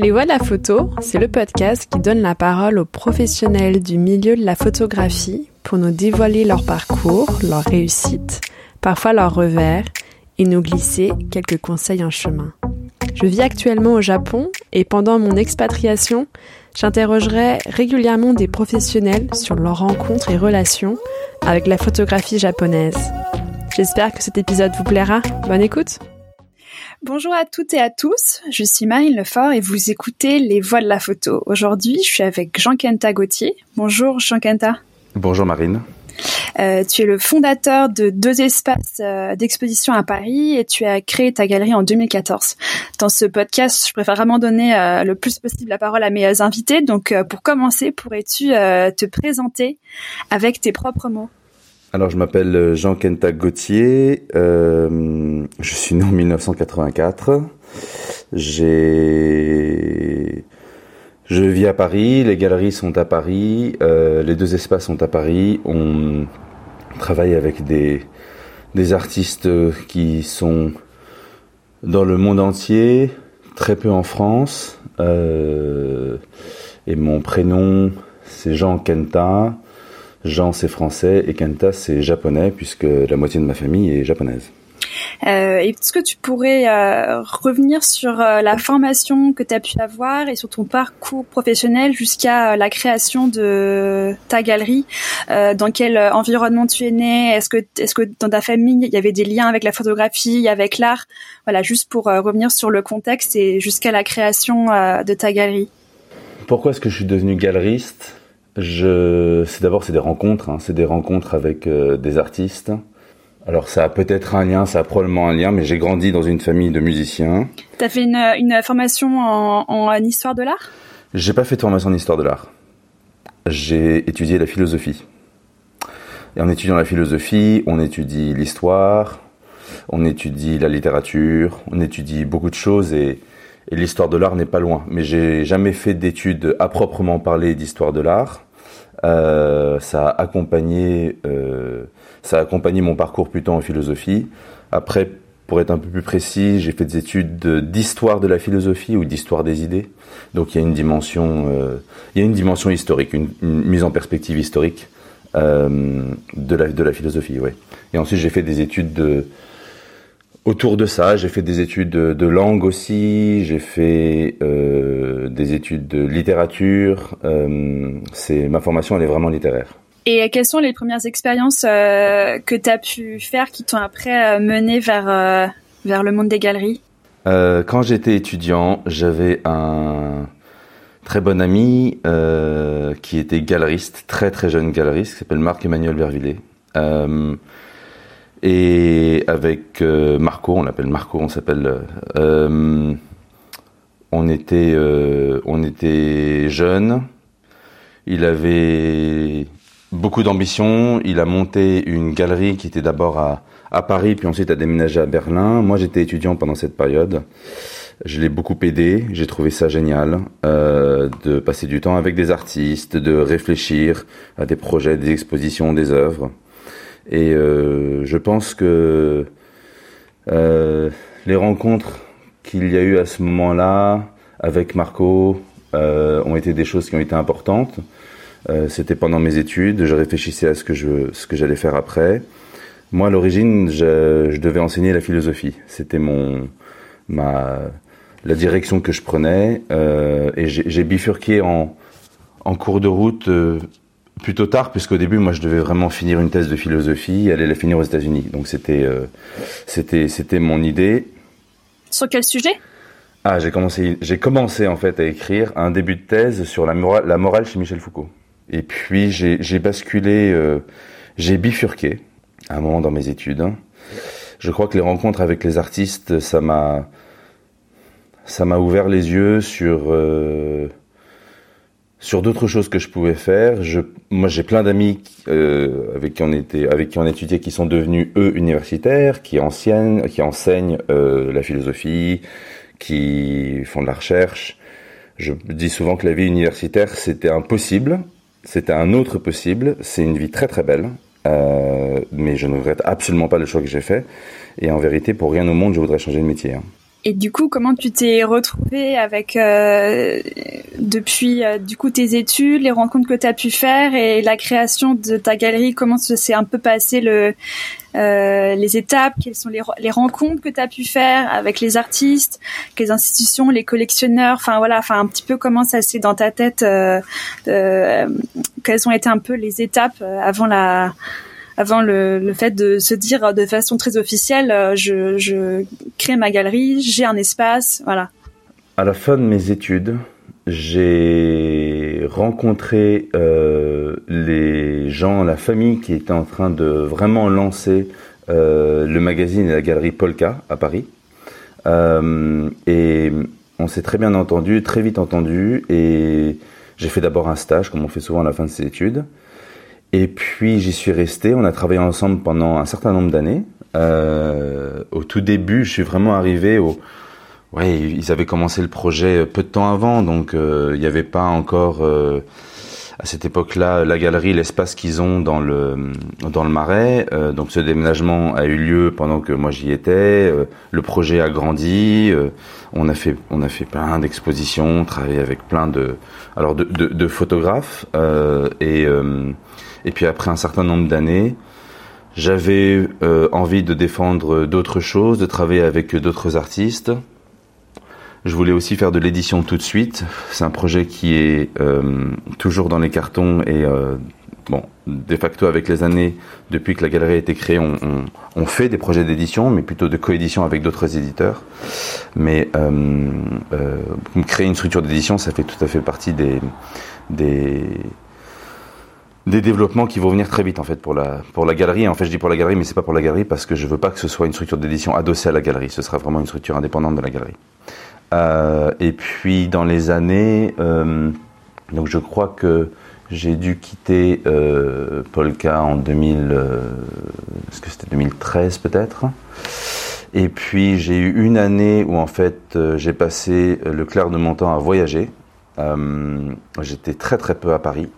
Les Voix de la photo, c'est le podcast qui donne la parole aux professionnels du milieu de la photographie pour nous dévoiler leur parcours, leur réussite, parfois leurs revers, et nous glisser quelques conseils en chemin. Je vis actuellement au Japon et pendant mon expatriation, j'interrogerai régulièrement des professionnels sur leurs rencontres et relations avec la photographie japonaise. J'espère que cet épisode vous plaira. Bonne écoute! Bonjour à toutes et à tous, je suis Marine Lefort et vous écoutez Les Voix de la photo. Aujourd'hui, je suis avec Jean-Kenta Gauthier. Bonjour Jean-Kenta. Bonjour Marine. Euh, tu es le fondateur de deux espaces euh, d'exposition à Paris et tu as créé ta galerie en 2014. Dans ce podcast, je préfère vraiment donner euh, le plus possible la parole à mes invités. Donc, pour commencer, pourrais-tu te présenter avec tes propres mots? Alors, je m'appelle euh, Jean Kenta Gauthier. Euh, je suis né en 1984. J'ai, je vis à Paris. Les galeries sont à Paris. Euh, les deux espaces sont à Paris. On travaille avec des artistes qui sont dans le monde entier, très peu en France. Et mon prénom, c'est Jean Kenta. Jean c'est français et Kenta c'est japonais puisque la moitié de ma famille est japonaise. Euh, Est-ce que tu pourrais euh, revenir sur euh, la formation que tu as pu avoir et sur ton parcours professionnel jusqu'à la création de ta galerie? Dans quel environnement tu es né? Est-ce que, est-ce que dans ta famille il y avait des liens avec la photographie, avec l'art? Voilà, juste pour revenir sur le contexte et jusqu'à la création de ta galerie. Pourquoi est-ce que je suis devenu galeriste? Je, c'est d'abord c'est des rencontres, hein. c'est des rencontres avec euh, des artistes. Alors ça a peut-être un lien, ça a probablement un lien, mais j'ai grandi dans une famille de musiciens. T'as fait une, une formation en, en, histoire de l'art? J'ai pas fait de formation en histoire de l'art. J'ai étudié la philosophie. Et en étudiant la philosophie, on étudie l'histoire, on étudie la littérature, on étudie beaucoup de choses et et l'histoire de l'art n'est pas loin. Mais j'ai jamais fait d'études à proprement parler d'histoire de l'art. Euh, ça a accompagné, euh, ça a accompagné mon parcours plutôt en philosophie. Après, pour être un peu plus précis, j'ai fait des études d'histoire de, la philosophie ou d'histoire des idées. Donc il y a une dimension, euh, il y a une dimension historique, une, mise en perspective historique euh, de la de la philosophie, ouais. Et ensuite j'ai fait des études de autour de ça, j'ai fait des études de, langue aussi, j'ai fait euh, des études de littérature. Euh, c'est ma formation, elle est vraiment littéraire. Et quelles sont les premières expériences euh, que tu as pu faire qui t'ont après mené vers vers le monde des galeries? Quand j'étais étudiant, j'avais un très bon ami qui était galeriste, très très jeune galeriste, qui s'appelle Marc-Emmanuel Vervillet. Et avec euh, Marco, on l'appelle Marco, on s'appelle. Euh, on était, euh, on était jeunes. Il avait beaucoup d'ambition. Il a monté une galerie qui était d'abord à, à Paris, puis ensuite a déménagé à Berlin. Moi, j'étais étudiant pendant cette période. Je l'ai beaucoup aidé. J'ai trouvé ça génial euh, de passer du temps avec des artistes, de réfléchir à des projets, des expositions, des œuvres. Et euh, je pense que euh, les rencontres qu'il y a eu à ce moment-là avec Marco euh, ont été des choses qui ont été importantes. C'était pendant mes études, je réfléchissais à ce que je, ce que j'allais faire après. Moi, à l'origine, je, devais enseigner la philosophie. C'était mon, ma, la direction que je prenais, et j'ai bifurqué en, en cours de route plutôt tard, puisqu'au début, moi, je devais vraiment finir une thèse de philosophie et aller la finir aux États-Unis. Donc, c'était, euh, c'était, c'était mon idée. Sur quel sujet? Ah, j'ai commencé, j'ai commencé en fait à écrire un début de thèse sur la morale, la morale chez Michel Foucault. Et puis, j'ai, j'ai basculé, euh, j'ai bifurqué à un moment dans mes études. Je crois que les rencontres avec les artistes, ça m'a, ça m'a ouvert les yeux sur euh, sur d'autres choses que je pouvais faire. Je, moi, j'ai plein d'amis euh, avec qui on était, avec qui on étudiait, qui sont devenus eux universitaires, qui enseignent, qui enseignent euh, la philosophie, qui font de la recherche. Je dis souvent que la vie universitaire, c'était impossible, c'était un autre possible. C'est une vie très très belle, euh, mais je ne regrette absolument pas le choix que j'ai fait. Et en vérité, pour rien au monde, je voudrais changer de métier. Hein. Et du coup, comment tu t'es retrouvé avec euh, depuis euh, du coup tes études, les rencontres que tu as pu faire et la création de ta galerie? Comment s'est un peu passé le euh, les étapes? Quelles sont les, rencontres que tu as pu faire avec les artistes, les institutions, les collectionneurs? Enfin voilà, enfin un petit peu comment ça s'est dans ta tête euh, Quelles ont été un peu les étapes avant la avant le, le, fait de se dire de façon très officielle, euh, je, je crée ma galerie, j'ai un espace, voilà. À la fin de mes études, j'ai rencontré euh, les gens, la famille qui était en train de vraiment lancer euh, le magazine et la galerie Polka à Paris. Et on s'est très bien entendu, très vite entendu. Et j'ai fait d'abord un stage, comme on fait souvent à la fin de ses études. Et puis j'y suis resté. On a travaillé ensemble pendant un certain nombre d'années. Euh, au tout début, je suis vraiment arrivé au. Ouais, ils avaient commencé le projet peu de temps avant, donc euh, il n'y avait pas encore euh, à cette époque-là la galerie, l'espace qu'ils ont dans le dans le Marais. Euh, donc ce déménagement a eu lieu pendant que moi j'y étais. Euh, le projet a grandi. on a fait on a fait plein d'expositions, travaillé avec plein de alors de, de, de photographes et et puis après un certain nombre d'années, j'avais euh, envie de défendre d'autres choses, de travailler avec d'autres artistes. Je voulais aussi faire de l'édition tout de suite. C'est un projet qui est euh, toujours dans les cartons et euh, bon, de facto avec les années, depuis que la galerie a été créée, on, fait des projets d'édition, mais plutôt de coédition avec d'autres éditeurs. Mais créer une structure d'édition, ça fait tout à fait partie des des développements qui vont venir très vite en fait pour la pour la galerie. En fait, je dis pour la galerie, mais c'est pas pour la galerie parce que je veux pas que ce soit une structure d'édition adossée à la galerie. Ce sera vraiment une structure indépendante de la galerie. Euh, et puis dans les années, euh, donc je crois que j'ai dû quitter euh, Polka en 2000, euh, est-ce que c'était 2013 peut-être? Et puis j'ai eu une année où en fait j'ai passé le clair de mon temps à voyager. J'étais très très peu à Paris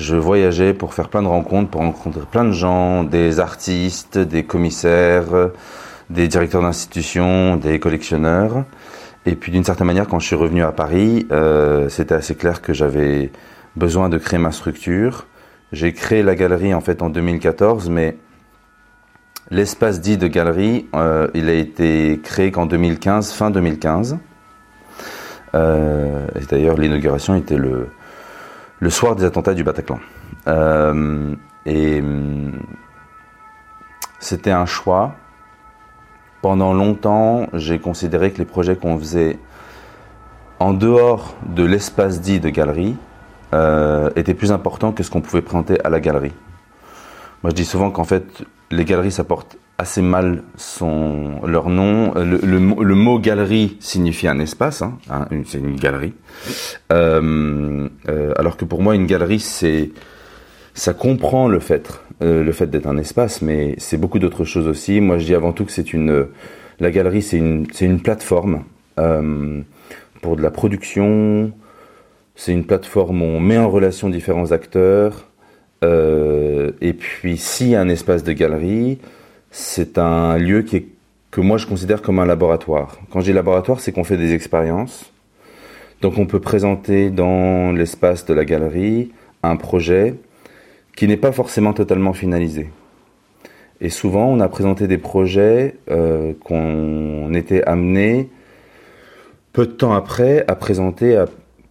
je voyageais pour faire plein de rencontres, pour rencontrer plein de gens, des artistes, des commissaires, des directeurs d'institutions, des collectionneurs. Et puis d'une certaine manière, quand je suis revenu à Paris, euh, c'était assez clair que j'avais besoin de créer ma structure. J'ai créé la galerie en fait en 2014, mais l'espace dit de galerie, euh, il a été créé qu'en 2015, fin 2015. Euh, et d'ailleurs, l'inauguration était le le soir des attentats du Bataclan. Euh, et c'était un choix. Pendant longtemps, j'ai considéré que les projets qu'on faisait en dehors de l'espace dit de galerie euh, étaient plus importants que ce qu'on pouvait présenter à la galerie. Moi, je dis souvent qu'en fait, les galeries, ça porte assez mal son, leur nom. Le, le, le mot galerie signifie un espace, hein, hein, c'est une galerie. Euh, euh, alors que pour moi, une galerie, c'est ça comprend le fait, euh, le fait d'être un espace, mais c'est beaucoup d'autres choses aussi. Moi, je dis avant tout que c'est une, la galerie, c'est une, c'est une plateforme euh, pour de la production. C'est une plateforme où on met en relation différents acteurs. Euh, et puis, s'il y a un espace de galerie, c'est un lieu qui que moi je considère comme un laboratoire. Quand je dis laboratoire, c'est qu'on fait des expériences. Donc on peut présenter dans l'espace de la galerie un projet qui n'est pas forcément totalement finalisé. Et souvent, on a présenté des projets euh, qu'on était amené peu de temps après à présenter à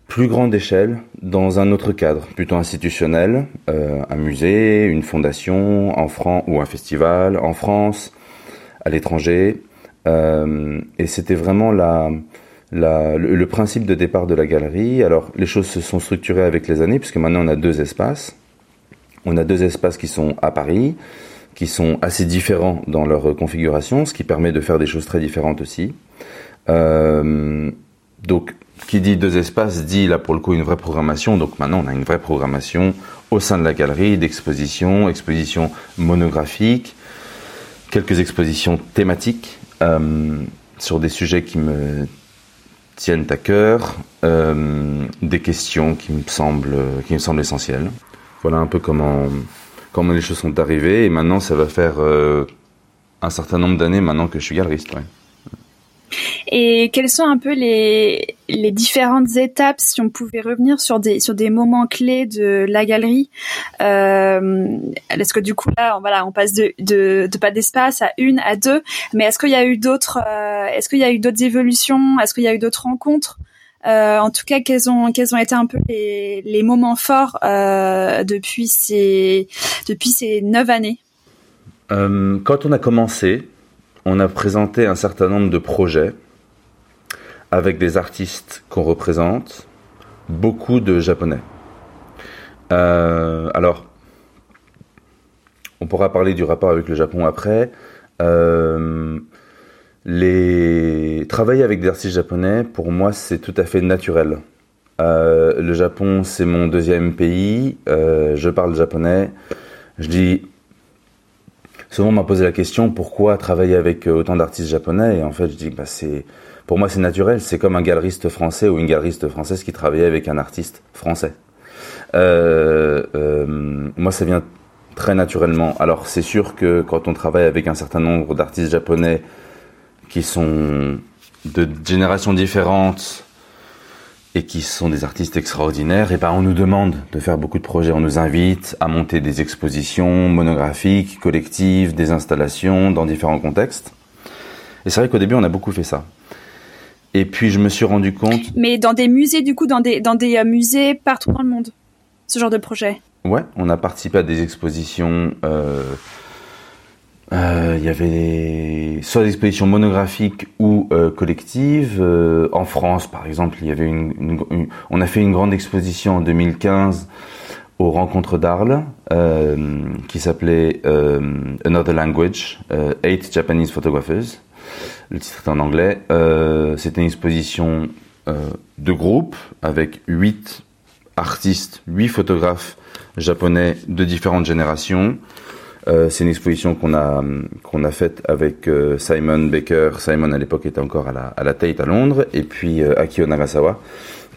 plus grande échelle dans un autre cadre, plutôt institutionnel, euh, un musée, une fondation en France ou un festival en France, à l'étranger. Euh, et c'était vraiment la, la, le, principe de départ de la galerie. Alors les choses se sont structurées avec les années, puisque maintenant on a deux espaces. On a deux espaces qui sont à Paris, qui sont assez différents dans leur configuration, ce qui permet de faire des choses très différentes aussi. Euh, donc qui dit deux espaces dit là pour le coup une vraie programmation. Donc maintenant on a une vraie programmation au sein de la galerie d'expositions, expositions monographiques, quelques expositions thématiques euh, sur des sujets qui me tiennent à cœur, euh, des questions qui me semblent qui me semblent essentielles. Voilà un peu comment comment les choses sont arrivées et maintenant ça va faire euh, un certain nombre d'années maintenant que je suis galeriste. Et quelles sont un peu les, les différentes étapes, si on pouvait revenir sur des sur des moments clés de la galerie? Euh, Est-ce que du coup là, on, voilà, on passe de de, pas d'espace à une à deux, mais est-ce qu'il y a eu d'autres euh, Est-ce qu'il y a eu d'autres évolutions? Est-ce qu'il y a eu d'autres rencontres? Euh, en tout cas, quels ont quels ont été un peu les, les moments forts depuis ces depuis ces neuf années? Quand on a commencé, on a présenté un certain nombre de projets avec des artistes qu'on représente, beaucoup de japonais. Euh, alors, on pourra parler du rapport avec le Japon après. Euh. Travailler avec des artistes japonais, pour moi, c'est tout à fait naturel. Euh, le Japon, c'est mon deuxième pays. Je parle japonais. Je dis. Souvent, on m'a posé la question pourquoi travailler avec autant d'artistes japonais? Et en fait, je dis bah, c'est. Pour moi, c'est naturel. C'est comme un galeriste français ou une galeriste française qui travaillait avec un artiste français. Euh, euh, moi, ça vient très naturellement. Alors, c'est sûr que quand on travaille avec un certain nombre d'artistes japonais qui sont de générations différentes et qui sont des artistes extraordinaires, et ben on nous demande de faire beaucoup de projets, on nous invite à monter des expositions monographiques, collectives, des installations dans différents contextes. Et c'est vrai qu'au début on a beaucoup fait ça. Et puis je me suis rendu compte. Mais dans des musées du coup, dans des dans des euh, musées partout dans le monde, ce genre de projet. Ouais, on a participé à des expositions. Euh, euh, il y avait soit des expositions monographiques ou euh, collectives. En France, par exemple, il y avait une, une, une, on a fait une grande exposition en 2015 aux Rencontres d'Arles qui s'appelait Another Language, Eight Japanese Photographers. Le titre est en anglais. C'était une exposition de groupe avec huit artistes, huit photographes japonais de différentes générations. Euh, c'est une exposition qu'on a qu'on a faite avec euh, Simon Baker. Simon à l'époque était encore à la, à la Tate à Londres et puis euh, Akio Nagasawa,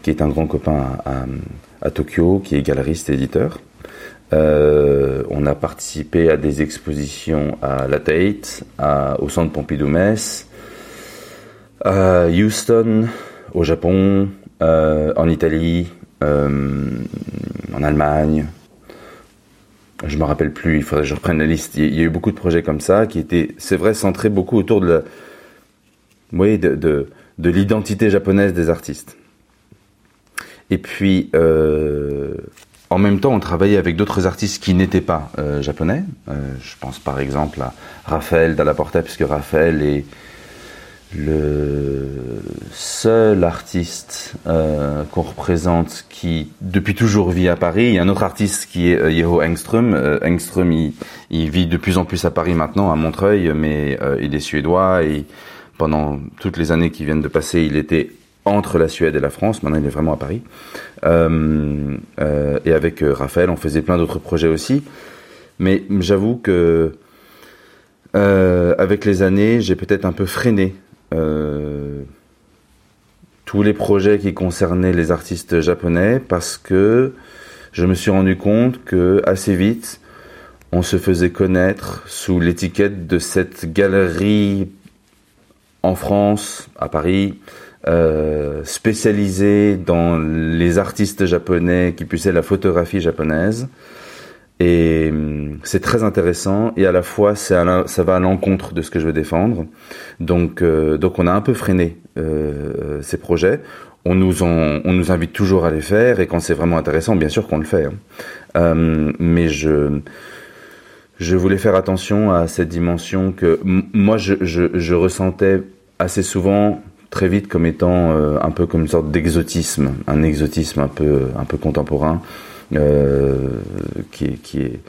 qui est un grand copain à, à, Tokyo, qui est galeriste et éditeur. On a participé à des expositions à la Tate, au Centre Pompidou-Metz, à Houston, au Japon, en Italie, en Allemagne, je me rappelle plus, il faudrait que je reprenne la liste. Il y a eu beaucoup de projets comme ça qui étaient, c'est vrai, centrés beaucoup autour de la, de, de, de l'identité japonaise des artistes. Et puis, euh, en même temps, on travaillait avec d'autres artistes qui n'étaient pas euh, japonais. Euh, je pense par exemple à Raphaël Dallaporta, puisque Raphaël est le seul artiste euh, qu'on représente qui depuis toujours vit à Paris. Il y a un autre artiste qui est Yeho Engström. Engström, il, vit de plus en plus à Paris maintenant, à Montreuil, mais il est suédois et pendant toutes les années qui viennent de passer, il était entre la Suède et la France. Maintenant, il est vraiment à Paris. Euh, et avec Raphaël, on faisait plein d'autres projets aussi. Mais j'avoue que avec les années, j'ai peut-être un peu freiné euh, tous les projets qui concernaient les artistes japonais parce que je me suis rendu compte que assez vite on se faisait connaître sous l'étiquette de cette galerie en France, à Paris, euh, spécialisée dans les artistes japonais qui puissaient la photographie japonaise. Et hum, c'est très intéressant et à la fois ça va à l'encontre de ce que je veux défendre. Donc, euh, donc on a un peu freiné euh, ces projets. On nous, en, on nous invite toujours à les faire et quand c'est vraiment intéressant, bien sûr qu'on le fait. Hein. Euh, mais je, je voulais faire attention à cette dimension que moi je, je, je, ressentais assez souvent très vite comme étant euh, un peu comme une sorte d'exotisme, un exotisme un peu, un peu contemporain. Euh, qui, est, qui, est,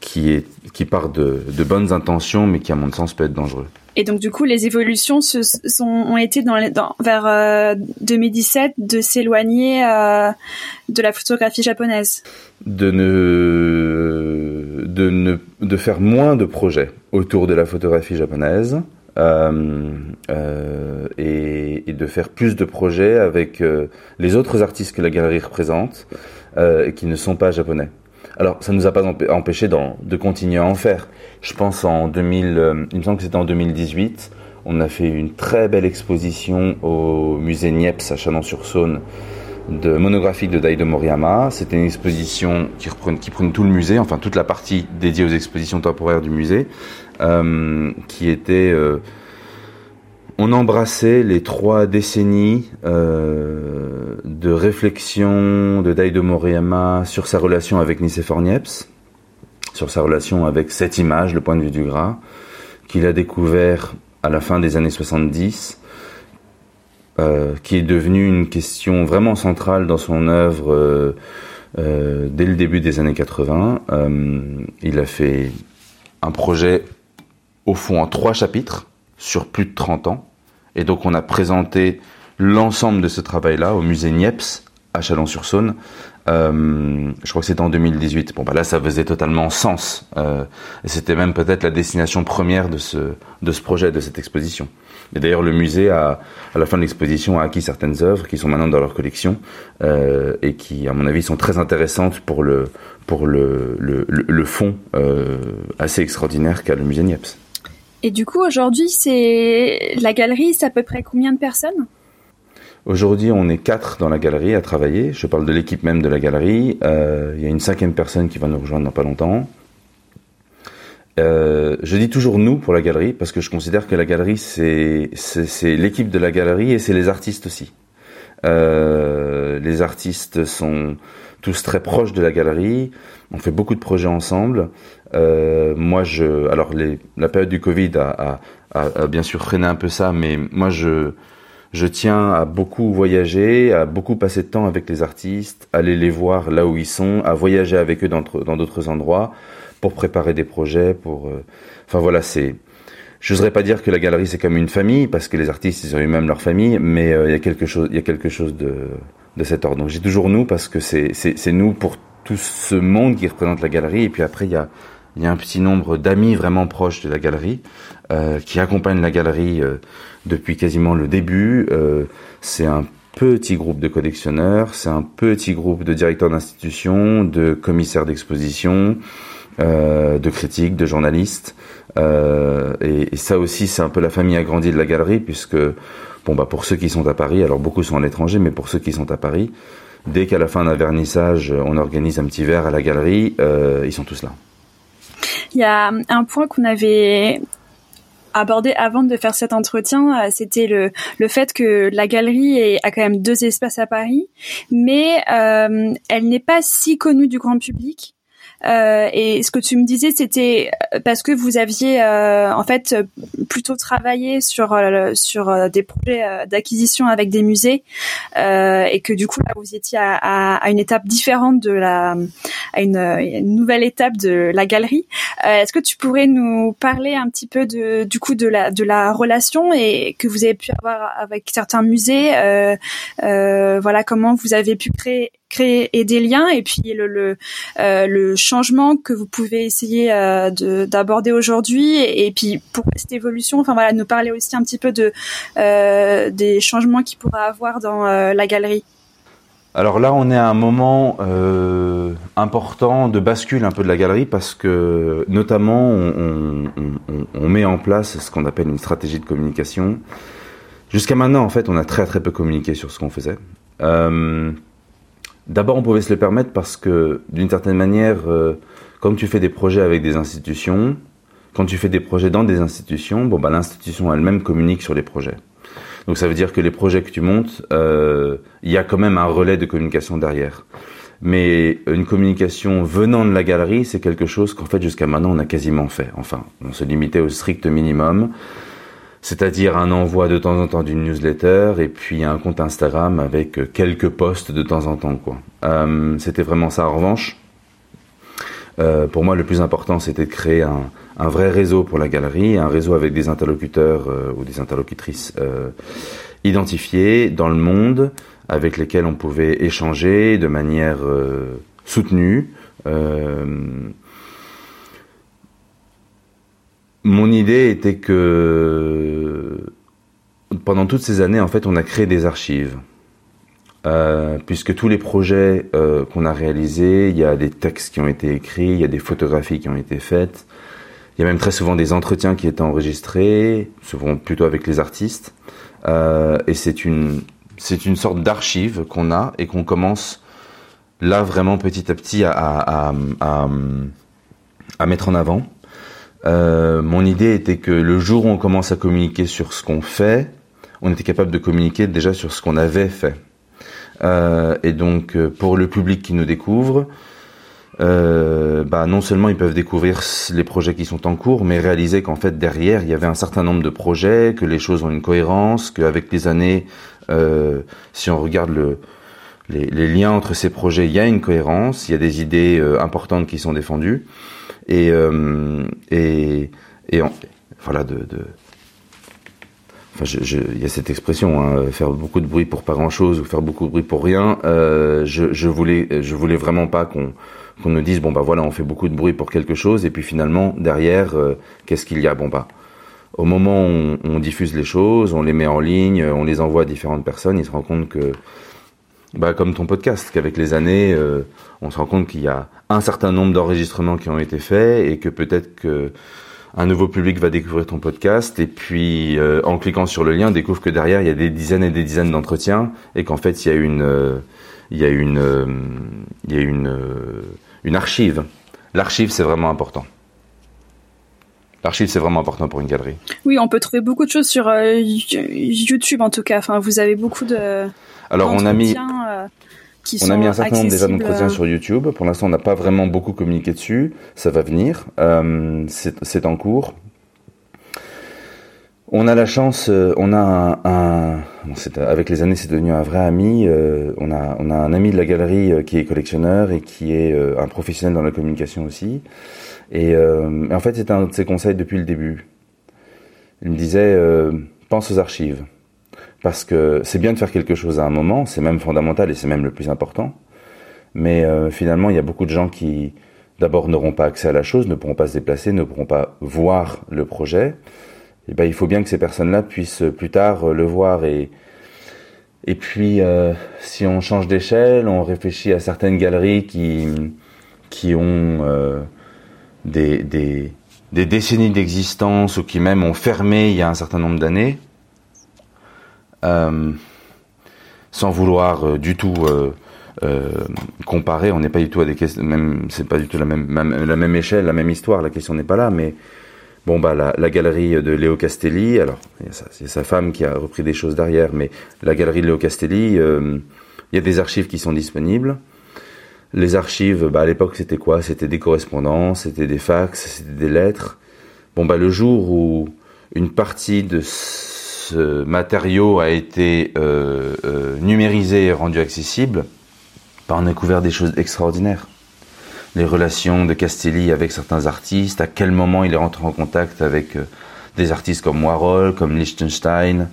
qui, est, qui part de, de, bonnes intentions, mais qui, à mon sens, peut être dangereux. Et donc, du coup, les évolutions se, sont, ont été dans, dans vers euh, 2017 de s'éloigner euh, de la photographie japonaise. De ne, de ne, de faire moins de projets autour de la photographie japonaise. Euh, euh, et, de faire plus de projets avec euh, les autres artistes que la galerie représente et qui ne sont pas japonais. Alors, ça ne nous a pas empêché de continuer à en faire. Je pense en 2000, euh, il me semble que c'était en 2018, On a fait une très belle exposition au musée Niepce à Chalon-sur-Saône de monographique de Daido Moriyama. C'était une exposition qui, reprenait, qui tout le musée, enfin toute la partie dédiée aux expositions temporaires du musée, qui était... Euh, on embrassait les trois décennies euh, de réflexion de Daido Moriyama sur sa relation avec Nicéphore Niepce, sur sa relation avec cette image, le point de vue du gras, qu'il a découvert à la fin des années 70, euh, qui est devenue une question vraiment centrale dans son œuvre euh, euh, dès le début des années 80. il a fait un projet au fond en trois chapitres sur plus de 30 ans. Et donc on a présenté l'ensemble de ce travail-là au musée Niepce à Chalon-sur-Saône. Euh, je crois que c'était en 2018. Bon, bah là, ça faisait totalement sens. Euh, c'était même peut-être la destination première de ce, de ce projet, de cette exposition. Et d'ailleurs, le musée, a, à la fin de l'exposition, a acquis certaines œuvres qui sont maintenant dans leur collection euh, et qui, à mon avis, sont très intéressantes pour le, pour le, le, fond assez extraordinaire qu'a le musée Niepce. Et du coup, aujourd'hui, c'est la galerie, c'est à peu près combien de personnes? Aujourd'hui, on est quatre dans la galerie à travailler. Je parle de l'équipe même de la galerie. Euh, il y a une cinquième personne qui va nous rejoindre dans pas longtemps. Euh, je dis toujours nous pour la galerie parce que je considère que la galerie c'est l'équipe de la galerie et c'est les artistes aussi. Euh, les artistes sont tous très proches de la galerie. On fait beaucoup de projets ensemble. Euh, moi, je, alors la période du Covid a, bien sûr freiné un peu ça, mais moi, je, je tiens à beaucoup voyager, à beaucoup passer de temps avec les artistes, aller les voir là où ils sont, à voyager avec eux dans d'autres endroits pour préparer des projets. Pour, euh, enfin voilà, c'est. Je n'oserais pas dire que la galerie c'est comme une famille parce que les artistes ils ont eux-mêmes leur famille, mais euh, il y a quelque chose, il y a quelque chose de de cet ordre. Donc j'ai toujours nous parce que c'est nous pour tout ce monde qui représente la galerie et puis après il y a il y a un petit nombre d'amis vraiment proches de la galerie euh, qui accompagnent la galerie euh, depuis quasiment le début. Euh, c'est un petit groupe de collectionneurs, c'est un petit groupe de directeurs d'institutions, de commissaires d'exposition, euh, de critiques, de journalistes. Euh, et, et, ça aussi, c'est un peu la famille agrandie de la galerie, puisque bon bah pour ceux qui sont à Paris, alors beaucoup sont à l'étranger, mais pour ceux qui sont à Paris, dès qu'à la fin d'un vernissage, on organise un petit verre à la galerie, euh, ils sont tous là. Il y a un point qu'on avait abordé avant de faire cet entretien, euh, c'était le, le fait que la galerie a quand même deux espaces à Paris, mais euh, elle n'est pas si connue du grand public. Euh, et ce que tu me disais, c'était parce que vous aviez euh, en fait plutôt travaillé sur euh, sur des projets d'acquisition avec des musées et que du coup là vous étiez à, à, à une étape différente de la à une, une nouvelle étape de la galerie. Est-ce que tu pourrais nous parler un petit peu de du coup de la de la relation et que vous avez pu avoir avec certains musées voilà comment vous avez pu créer créer et des liens et puis le le, euh, le changement que vous pouvez essayer euh, d'aborder aujourd'hui et, puis pour cette évolution enfin voilà nous parler aussi un petit peu de euh, des changements qu'il pourra avoir dans euh, la galerie alors là, on est à un moment euh, important de bascule un peu de la galerie parce que notamment on, met en place ce qu'on appelle une stratégie de communication. Jusqu'à maintenant, en fait, on a très très peu communiqué sur ce qu'on faisait. D'abord, on pouvait se le permettre parce que, d'une certaine manière, quand tu fais des projets avec des institutions, quand tu fais des projets dans des institutions, bon, bah, l'institution elle-même communique sur les projets. Donc ça veut dire que les projets que tu montes, euh, il y a quand même un relais de communication derrière. Mais une communication venant de la galerie, c'est quelque chose qu'en fait jusqu'à maintenant on a quasiment fait. Enfin, on se limitait au strict minimum c'est-à-dire un envoi de temps en temps d'une newsletter et puis un compte Instagram avec quelques posts de temps en temps. Quoi. Euh, c'était vraiment ça. En revanche, euh, pour moi, le plus important, c'était de créer un, vrai réseau pour la galerie, un réseau avec des interlocuteurs euh, ou des interlocutrices euh, identifiés dans le monde, avec lesquels on pouvait échanger de manière soutenue. Mon idée était que pendant toutes ces années, en fait, on a créé des archives. Euh, puisque tous les projets euh, qu'on a réalisés, il y a des textes qui ont été écrits, il y a des photographies qui ont été faites, Il y a même très souvent des entretiens qui étaient enregistrés, souvent plutôt avec les artistes. Euh, et c'est une, c'est une sorte d'archive qu'on a et qu'on commence là vraiment petit à petit à, à, mettre en avant. Mon idée était que le jour où on commence à communiquer sur ce qu'on fait, on était capable de communiquer déjà sur ce qu'on avait fait. Euh, et donc euh, pour le public qui nous découvre, euh, bah, non seulement ils peuvent découvrir les projets qui sont en cours, mais réaliser qu'en fait derrière il y avait un certain nombre de projets, que les choses ont une cohérence, qu'avec les années, euh, si on regarde le, les, les, liens entre ces projets, il y a une cohérence, il y a des idées euh, importantes qui sont défendues, et euh, et, et voilà de, de Il y a cette expression, hein, faire beaucoup de bruit pour pas grand chose ou faire beaucoup de bruit pour rien. Euh, je, je voulais, vraiment pas qu'on qu'on nous dise bon bah voilà on fait beaucoup de bruit pour quelque chose et puis finalement derrière euh, qu'est-ce qu'il y a? Bon bah au moment où on, diffuse les choses on les met en ligne on les envoie à différentes personnes ils se rendent compte que bah comme ton podcast qu'avec les années euh, on se rend compte qu'il y a un certain nombre d'enregistrements qui ont été faits et que peut-être que un nouveau public va découvrir ton podcast et puis euh, en cliquant sur le lien découvre que derrière il y a des dizaines et des dizaines d'entretiens et qu'en fait il y a une euh, il y a une il y a une une archive. L'archive, c'est vraiment important. L'archive, c'est vraiment important pour une galerie. Oui, on peut trouver beaucoup de choses sur euh, YouTube, en tout cas. Enfin, vous avez beaucoup de. Alors, on a mis. Euh, qui on a mis un certain nombre déjà d'entretiens sur YouTube. Pour l'instant, on n'a pas vraiment beaucoup communiqué dessus. Ça va venir. Euh, c'est en cours. On a la chance, euh, on a un, un avec les années c'est devenu un vrai ami. Euh, on a on a un ami de la galerie euh, qui est collectionneur et qui est un professionnel dans la communication aussi. Et, en fait c'est un de ses conseils depuis le début. Il me disait pense aux archives parce que c'est bien de faire quelque chose à un moment, c'est même fondamental et c'est même le plus important. Mais finalement il y a beaucoup de gens qui d'abord n'auront pas accès à la chose, ne pourront pas se déplacer, ne pourront pas voir le projet eh ben, il faut bien que ces personnes-là puissent euh, plus tard euh, le voir. Et, et puis, euh, si on change d'échelle, on réfléchit à certaines galeries qui, qui ont euh, des, des, décennies d'existence ou qui même ont fermé il y a un certain nombre d'années, euh, sans vouloir du tout comparer, on n'est pas du tout à des questions, même c'est pas du tout la même, la même échelle, la même histoire. La question n'est pas là, mais Bon, bah, la, galerie de Léo Castelli, alors, c'est sa femme qui a repris des choses derrière, mais la galerie de Léo Castelli, il euh, y a des archives qui sont disponibles. Les archives, bah, à l'époque, c'était quoi? C'était des correspondances, c'était des fax, c'était des lettres. Bon, bah, le jour où une partie de ce matériau a été euh, euh, numérisé et rendu accessible, on a découvert des choses extraordinaires les relations de Castelli avec certains artistes, à quel moment il est rentré en contact avec euh, des artistes comme Warhol, comme Liechtenstein.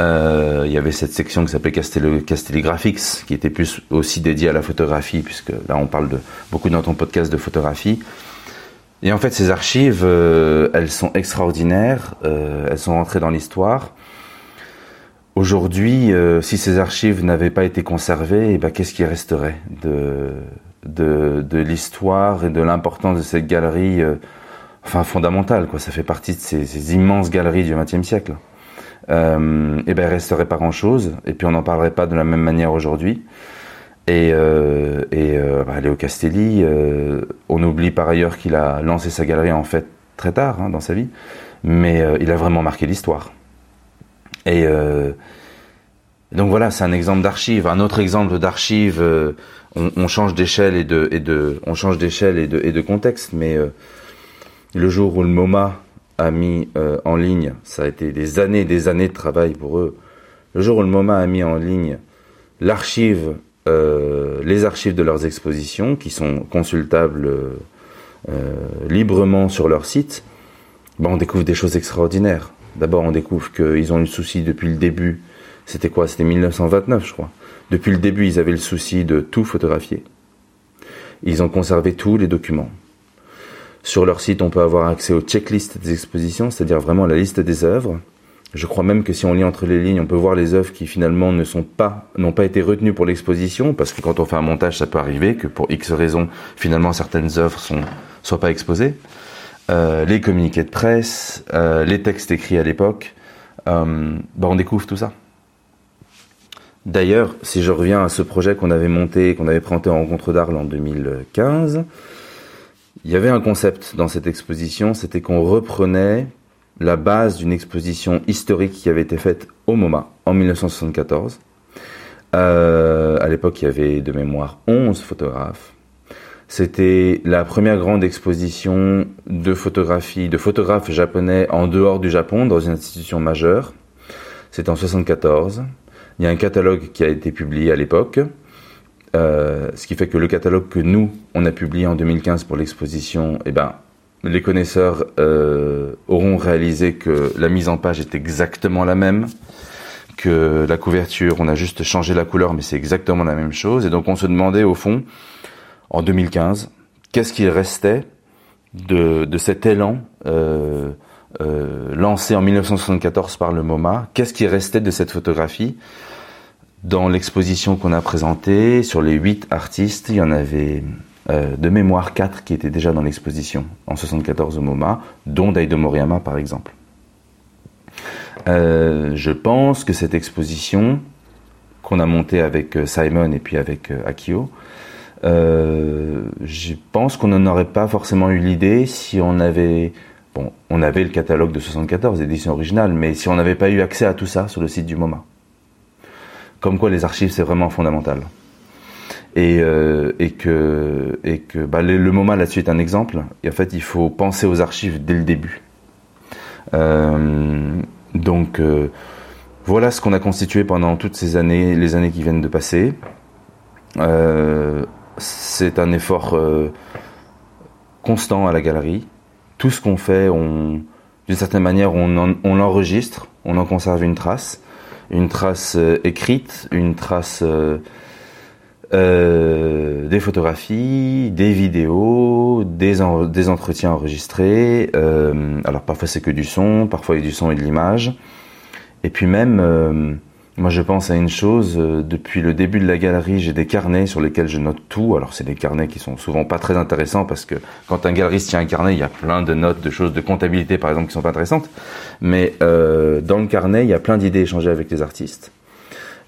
Il y avait cette section qui s'appelait Castelli, Graphics, qui était plus aussi dédiée à la photographie, puisque là on parle de beaucoup dans ton podcast de photographie. Et en fait, ces archives, elles sont extraordinaires, elles sont rentrées dans l'histoire. Aujourd'hui, euh, si ces archives n'avaient pas été conservées, eh ben, qu'est-ce qui resterait de, l'histoire et de l'importance de cette galerie, euh, enfin fondamentale, quoi? Ça fait partie de ces, immenses galeries du XXe siècle. Euh, et ben, resterait pas grand-chose, et puis on n'en parlerait pas de la même manière aujourd'hui. Et, euh, et euh, bah, Léo Castelli, on oublie par ailleurs qu'il a lancé sa galerie en fait très tard hein, dans sa vie, mais il a vraiment marqué l'histoire. Et donc voilà, c'est un exemple d'archive. Un autre exemple d'archive on, on change d'échelle et de, et et et contexte, mais euh, le jour où le MoMA a mis euh, en ligne, ça a été des années, des années de travail pour eux. Le jour où le MoMA a mis en ligne l'archive, euh, les archives de leurs expositions, qui sont consultables librement sur leur site, ben on découvre des choses extraordinaires. D'abord, on découvre qu'ils ont eu le souci depuis le début. C'était quoi? C'était 1929, je crois depuis le début, ils avaient le souci de tout photographier. Ils ont conservé tous les documents. Sur leur site, on peut avoir accès aux checklists des expositions, c'est-à-dire vraiment la liste des œuvres. Je crois même que si on lit entre les lignes, on peut voir les œuvres qui finalement n'ont pas été retenues pour l'exposition, parce que quand on fait un montage, ça peut arriver que pour X raisons, finalement certaines œuvres sont, soient pas exposées. Les communiqués de presse, les textes écrits à l'époque, bah, on découvre tout ça. D'ailleurs, si je reviens à ce projet qu'on avait monté, qu'on avait présenté en rencontre d'Arles en 2015, il y avait un concept dans cette exposition, c'était qu'on reprenait la base d'une exposition historique qui avait été faite au MoMA en 1974. Euh, à l'époque, il y avait de mémoire 11 photographes. C'était la première grande exposition de photographie, de photographes japonais en dehors du Japon, dans une institution majeure. C'était en 74. Il y a un catalogue qui a été publié à l'époque, euh, ce qui fait que le catalogue que nous, on a publié en 2015 pour l'exposition, eh ben, les connaisseurs euh, auront réalisé que la mise en page est exactement la même, que la couverture, on a juste changé la couleur, mais c'est exactement la même chose. Et donc on se demandait au fond, en 2015, qu'est-ce qui restait de, cet élan euh, euh, lancé en 1974 par le MoMA? Qu'est-ce qui restait de cette photographie? Dans l'exposition qu'on a présentée, sur les huit artistes, il y en avait euh, de mémoire quatre qui étaient déjà dans l'exposition en 74 au MoMA, dont Daido Moriyama par exemple. Je pense que cette exposition qu'on a montée avec Simon et puis avec Akio, je pense qu'on n'en aurait pas forcément eu l'idée si on avait bon, on avait le catalogue de 74 éditions originales, mais si on n'avait pas eu accès à tout ça sur le site du MoMA. Comme quoi les archives c'est vraiment fondamental. Et, euh, que, bah, le, MoMA là-dessus est un exemple. Et en fait, il faut penser aux archives dès le début. Euh, donc euh, voilà ce qu'on a constitué pendant toutes ces années, les années qui viennent de passer. Euh, c'est un effort euh, constant à la galerie. Tout ce qu'on fait, d'une certaine manière, on, on l'enregistre, on en conserve une trace une trace euh, écrite, une trace euh, des photographies, des vidéos, des, des entretiens enregistrés. Alors parfois c'est que du son, parfois il y a du son et de l'image. Et puis même, moi je pense à une chose, euh, depuis le début de la galerie, j'ai des carnets sur lesquels je note tout. Alors c'est des carnets qui sont souvent pas très intéressants parce que quand un galeriste tient un carnet, il y a plein de notes, de choses de comptabilité par exemple qui sont pas intéressantes. Mais euh, dans le carnet, il y a plein d'idées échangées avec les artistes.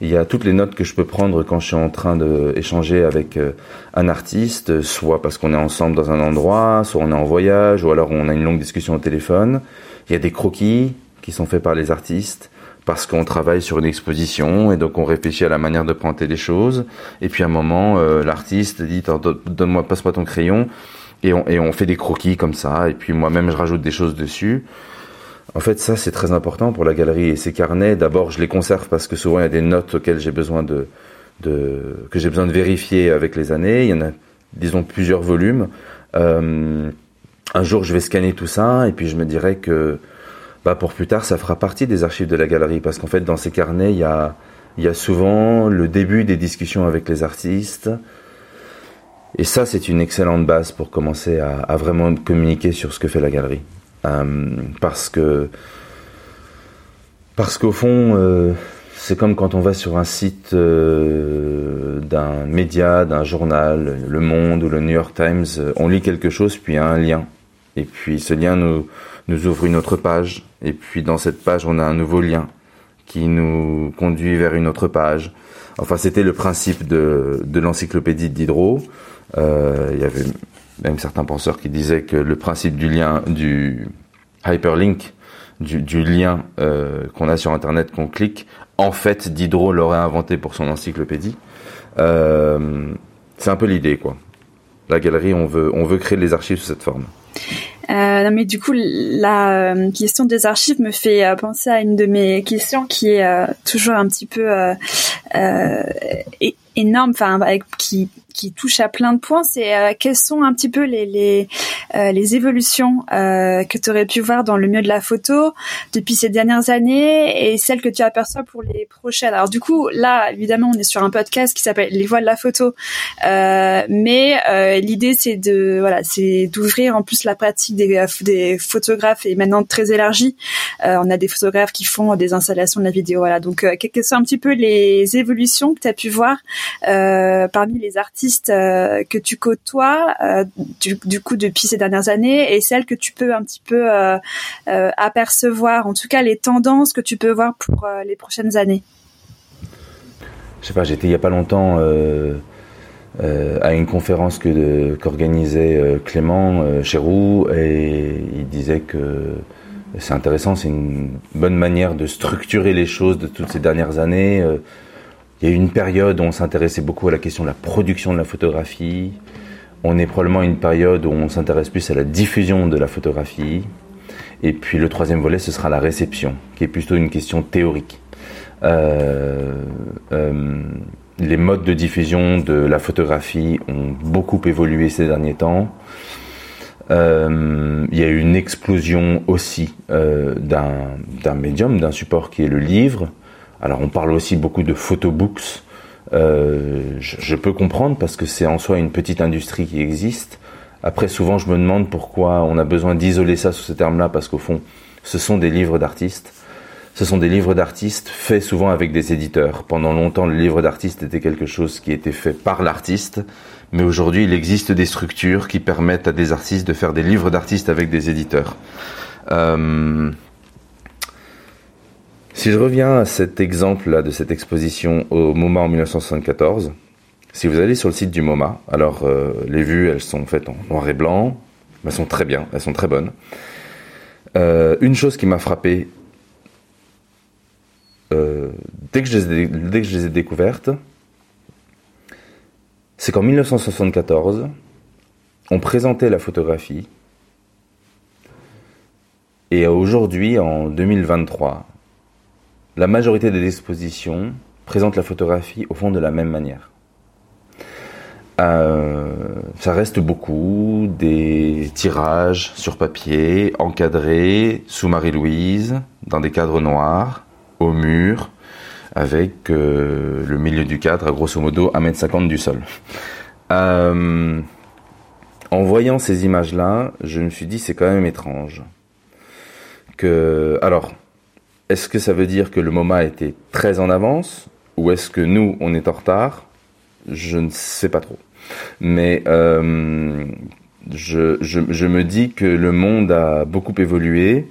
Il y a toutes les notes que je peux prendre quand je suis en train d'échanger avec euh, un artiste, soit parce qu'on est ensemble dans un endroit, soit on est en voyage, ou alors on a une longue discussion au téléphone. Il y a des croquis qui sont faits par les artistes parce qu'on travaille sur une exposition et donc on réfléchit à la manière de présenter les choses. Et puis à un moment, euh, l'artiste dit donne-moi, passe-moi ton crayon et on, fait des croquis comme ça. Et puis moi-même, je rajoute des choses dessus. En fait, ça c'est très important pour la galerie et ces carnets. D'abord, je les conserve parce que souvent il y a des notes auxquelles j'ai besoin de, que j'ai besoin de vérifier avec les années. Il y en a, disons, plusieurs volumes. Euh, un jour, je vais scanner tout ça et puis je me dirais que bah pour plus tard, ça fera partie des archives de la galerie parce qu'en fait, dans ces carnets, il y a, y a souvent le début des discussions avec les artistes. Et ça, c'est une excellente base pour commencer à, à, vraiment communiquer sur ce que fait la galerie. Euh, parce que, parce qu'au fond, euh, c'est comme quand on va sur un site euh, d'un média, d'un journal, Le Monde ou le New York Times, on lit quelque chose, puis il y a un lien. Et puis ce lien nous, nous ouvre une autre page. Et puis dans cette page, on a un nouveau lien qui nous conduit vers une autre page. Enfin, c'était le principe de, de l'encyclopédie Diderot. Euh, il y avait même certains penseurs qui disaient que le principe du lien, du hyperlink, du, du lien euh, qu'on a sur Internet, qu'on clique, en fait, Diderot l'aurait inventé pour son encyclopédie. Euh, c'est un peu l'idée, quoi. La galerie, on veut, on veut créer les archives sous cette forme. Euh, mais du coup, la euh, question des archives me fait euh, penser à une de mes questions qui est euh, toujours un petit peu énorme, enfin qui qui touche à plein de points, c'est euh, quelles sont un petit peu les les, euh, évolutions euh, que tu aurais pu voir dans le milieu de la photo depuis ces dernières années et celles que tu aperçois pour les prochaines. Alors du coup, là, évidemment, on est sur un podcast qui s'appelle Les voix de la photo, euh, mais l'idée c'est de voilà, c'est d'ouvrir en plus la pratique des, des photographes et maintenant très élargie. on a des photographes qui font des installations de la vidéo. Voilà, donc quelles sont un petit peu les évolutions que tu as pu voir parmi les artistes artistes que tu côtoies du, coup depuis ces dernières années et celles que tu peux un petit peu apercevoir, en tout cas les tendances que tu peux voir pour les prochaines années Je sais pas, j'étais il y a pas longtemps à une conférence que qu'organisait Clément Chéroux et il disait que c'est intéressant, c'est une bonne manière de structurer les choses de toutes ces dernières années. Il y a eu une période où on s'intéressait beaucoup à la question de la production de la photographie. On est probablement à une période où on s'intéresse plus à la diffusion de la photographie. Et puis le troisième volet, ce sera la réception, qui est plutôt une question théorique. Euh, euh, les modes de diffusion de la photographie ont beaucoup évolué ces derniers temps. Euh, il y a eu une explosion aussi d'un médium, d'un support qui est le livre. Alors on parle aussi beaucoup de photobooks. Euh, je, peux comprendre parce que c'est en soi une petite industrie qui existe. Après, souvent, je me demande pourquoi on a besoin d'isoler ça sous ce terme-là, parce qu'au fond, ce sont des livres d'artistes. Ce sont des livres d'artistes faits souvent avec des éditeurs. Pendant longtemps, le livre d'artiste était quelque chose qui était fait par l'artiste mais aujourd'hui il existe des structures qui permettent à des artistes de faire des livres d'artistes avec des éditeurs. Euh, si je reviens à cet exemple-là de cette exposition au MoMA en 1974, si vous allez sur le site du MoMA, alors euh, les vues elles sont faites en noir et blanc, elles sont très bien, elles sont très bonnes. Euh, une chose qui m'a frappé ai, dès que je les ai découvertes, c'est qu'en 1974, on présentait la photographie et aujourd'hui, en 2023, la majorité des expositions présentent la photographie au fond de la même manière. Euh, ça reste beaucoup des tirages sur papier, encadrés sous Marie-Louise, dans des cadres noirs, au mur, avec euh, le milieu du cadre à grosso modo 1m50 du sol. Euh, en voyant ces images-là, je me suis dit c'est quand même étrange. Que alors, est-ce que ça veut dire que le MoMA était très en avance ou est-ce que nous on est en retard? Je ne sais pas trop. Mais euh, je, me dis que le monde a beaucoup évolué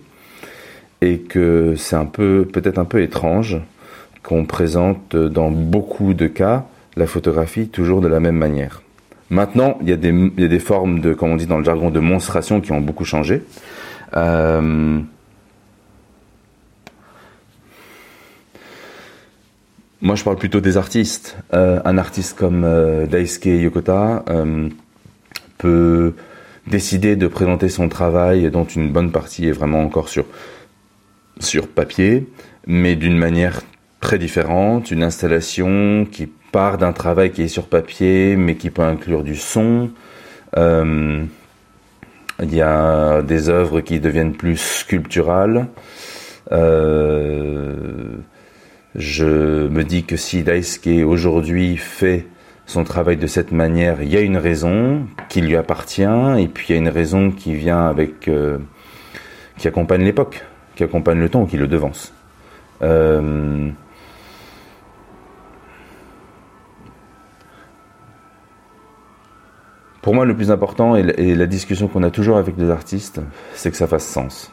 et que c'est peut-être un peu étrange qu'on présente dans beaucoup de cas la photographie toujours de la même manière. Maintenant, il y, a des, il y a des formes de, comme on dit dans le jargon, de monstration qui ont beaucoup changé. Euh, moi, je parle plutôt des artistes. Euh, un artiste comme euh, Daisuke Yokota euh, peut décider de présenter son travail, dont une bonne partie est vraiment encore sur, sur papier, mais d'une manière très différente, une installation qui part d'un travail qui est sur papier, mais qui peut inclure du son. Il y a des œuvres qui deviennent plus sculpturales. Je me dis que si Daisuke aujourd'hui fait son travail de cette manière, il y a une raison qui lui appartient, et puis il y a une raison qui vient avec, euh, qui accompagne l'époque, qui accompagne le temps, qui le devance. Euh, Pour moi, le plus important et la discussion qu'on a toujours avec les artistes, c'est que ça fasse sens.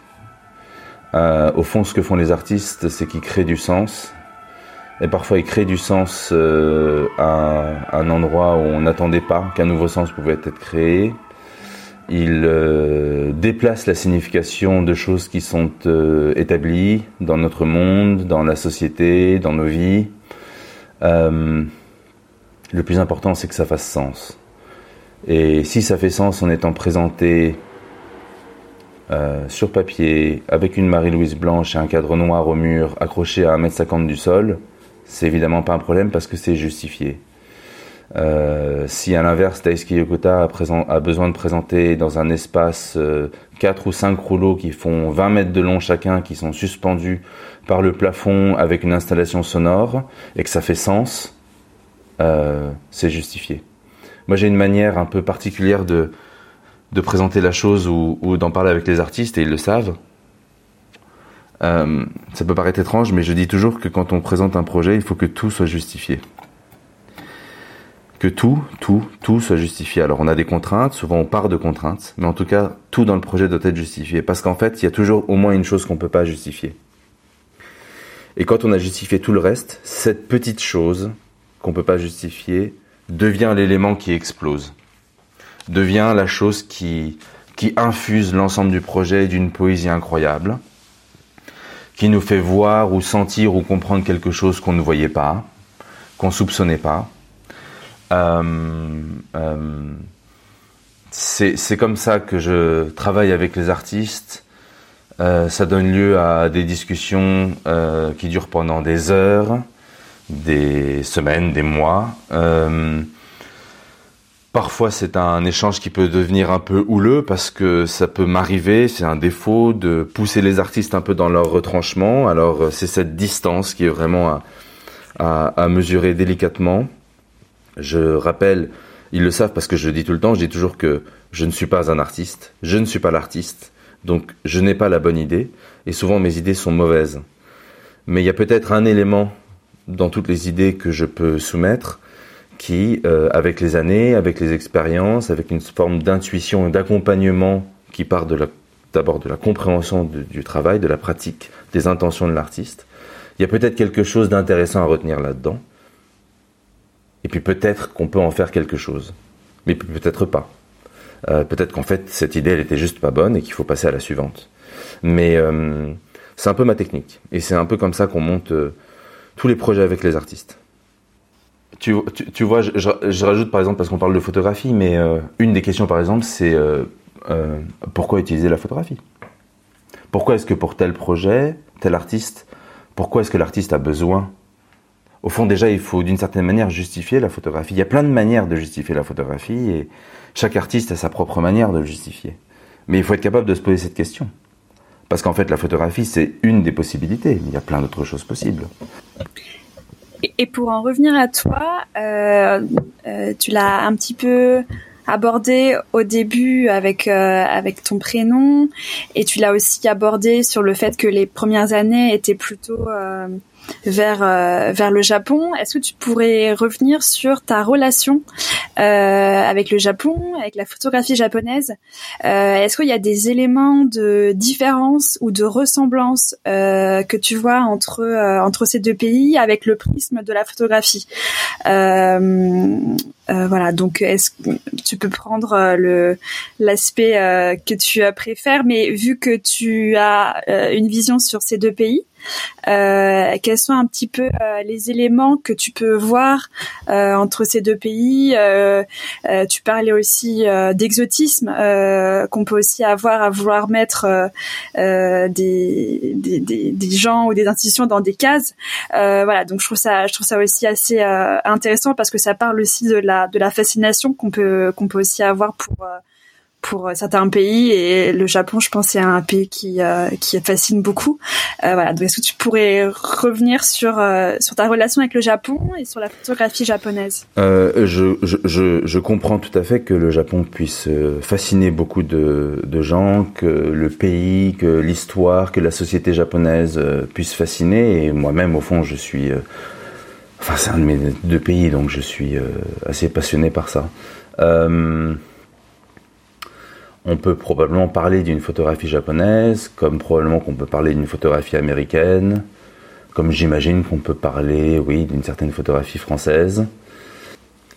Euh, au fond, ce que font les artistes, c'est qu'ils créent du sens. Et parfois, ils créent du sens euh, à un endroit où on n'attendait pas qu'un nouveau sens pouvait être créé. Ils euh, déplacent la signification de choses qui sont établies dans notre monde, dans la société, dans nos vies. le plus important, c'est que ça fasse sens. Et si ça fait sens en étant présenté euh, sur papier, avec une Marie-Louise blanche et un cadre noir au mur accroché à 1m50 du sol, c'est évidemment pas un problème parce que c'est justifié. Euh, si à l'inverse, Daisuke Yokota a, besoin de présenter dans un espace euh, 4 ou 5 rouleaux qui font 20 mètres de long chacun, qui sont suspendus par le plafond avec une installation sonore, et que ça fait sens, euh, c'est justifié. Moi, j'ai une manière un peu particulière de, de présenter la chose ou d'en parler avec les artistes et ils le savent. Euh, ça peut paraître étrange, mais je dis toujours que quand on présente un projet, il faut que tout soit justifié. que tout, tout, tout soit justifié. Alors on a des contraintes, souvent on part de contraintes, mais en tout cas tout dans le projet doit être justifié parce qu'en fait il y a toujours au moins une chose qu'on peut pas justifier. Et quand on a justifié tout le reste, cette petite chose qu'on peut pas justifier devient l'élément qui explose, devient la chose qui qui infuse l'ensemble du projet d'une poésie incroyable, qui nous fait voir ou sentir ou comprendre quelque chose qu'on ne voyait pas, qu'on soupçonnait pas euh, euh, c'est comme ça que je travaille avec les artistes. Euh, ça donne lieu à des discussions qui durent pendant des heures, des semaines, des mois. Euh, parfois, c'est un échange qui peut devenir un peu houleux parce que ça peut m'arriver, c'est un défaut de pousser les artistes un peu dans leur retranchement. Alors, c'est cette distance qui est vraiment à mesurer délicatement. Je rappelle, ils le savent parce que je le dis tout le temps, je dis toujours que je ne suis pas un artiste, je ne suis pas l'artiste, donc je n'ai pas la bonne idée, et souvent mes idées sont mauvaises. Mais il y a peut-être un élément dans toutes les idées que je peux soumettre qui, euh, avec les années, avec les expériences, avec une forme d'intuition et d'accompagnement qui part d'abord de la compréhension du travail, de la pratique, des intentions de l'artiste, il y a peut-être quelque chose d'intéressant à retenir là-dedans. Et puis peut-être qu'on peut en faire quelque chose. Mais peut-être pas. Euh, peut-être qu'en fait, cette idée, elle était juste pas bonne et qu'il faut passer à la suivante. Mais euh, c'est un peu ma technique. Et c'est un peu comme ça qu'on monte tous les projets avec les artistes. Tu, tu, vois, je, je, je, rajoute par exemple, parce qu'on parle de photographie, mais euh, une des questions par exemple, c'est euh, euh, pourquoi utiliser la photographie? Pourquoi est-ce que pour tel projet, tel artiste, pourquoi est-ce que l'artiste a besoin? Au fond, déjà, il faut d'une certaine manière justifier la photographie. Il y a plein de manières de justifier la photographie et chaque artiste a sa propre manière de le justifier. Mais il faut être capable de se poser cette question. Parce qu'en fait, la photographie, c'est une des possibilités. Il y a plein d'autres choses possibles. Et pour en revenir à toi, euh, euh, tu l'as un petit peu abordé au début avec euh, avec ton prénom et tu l'as aussi abordé sur le fait que les premières années étaient plutôt euh, vers euh, vers le Japon. Est-ce que tu pourrais revenir sur ta relation euh, avec le Japon, avec la photographie japonaise? Euh, Est-ce qu'il y a des éléments de différence ou de ressemblance que tu vois entre entre ces deux pays avec le prisme de la photographie? Voilà, donc est-ce tu peux prendre le l'aspect que tu préfères, mais vu que tu as une vision sur ces deux pays, euh, quels sont un petit peu euh, les éléments que tu peux voir euh, entre ces deux pays euh, euh, Tu parlais aussi d'exotisme qu'on peut aussi avoir à vouloir mettre des, des, des, des, gens ou des institutions dans des cases. voilà, donc je trouve ça, je trouve ça aussi assez intéressant parce que ça parle aussi de la de la fascination qu'on peut qu'on peut aussi avoir pour pour certains pays et le Japon, je pense, c'est un pays qui euh, qui fascine beaucoup. Euh, voilà. Donc, est-ce que tu pourrais revenir sur euh, sur ta relation avec le Japon et sur la photographie japonaise? Euh, je, je, comprends tout à fait que le Japon puisse euh, fasciner beaucoup de, gens, que le pays, que l'histoire, que la société japonaise euh, puisse fasciner. Et moi-même, au fond, je suis Enfin, c'est un de mes deux pays, donc je suis assez passionné par ça. Euh, on peut probablement parler d'une photographie japonaise, comme probablement qu'on peut parler d'une photographie américaine, comme j'imagine qu'on peut parler, oui, d'une certaine photographie française.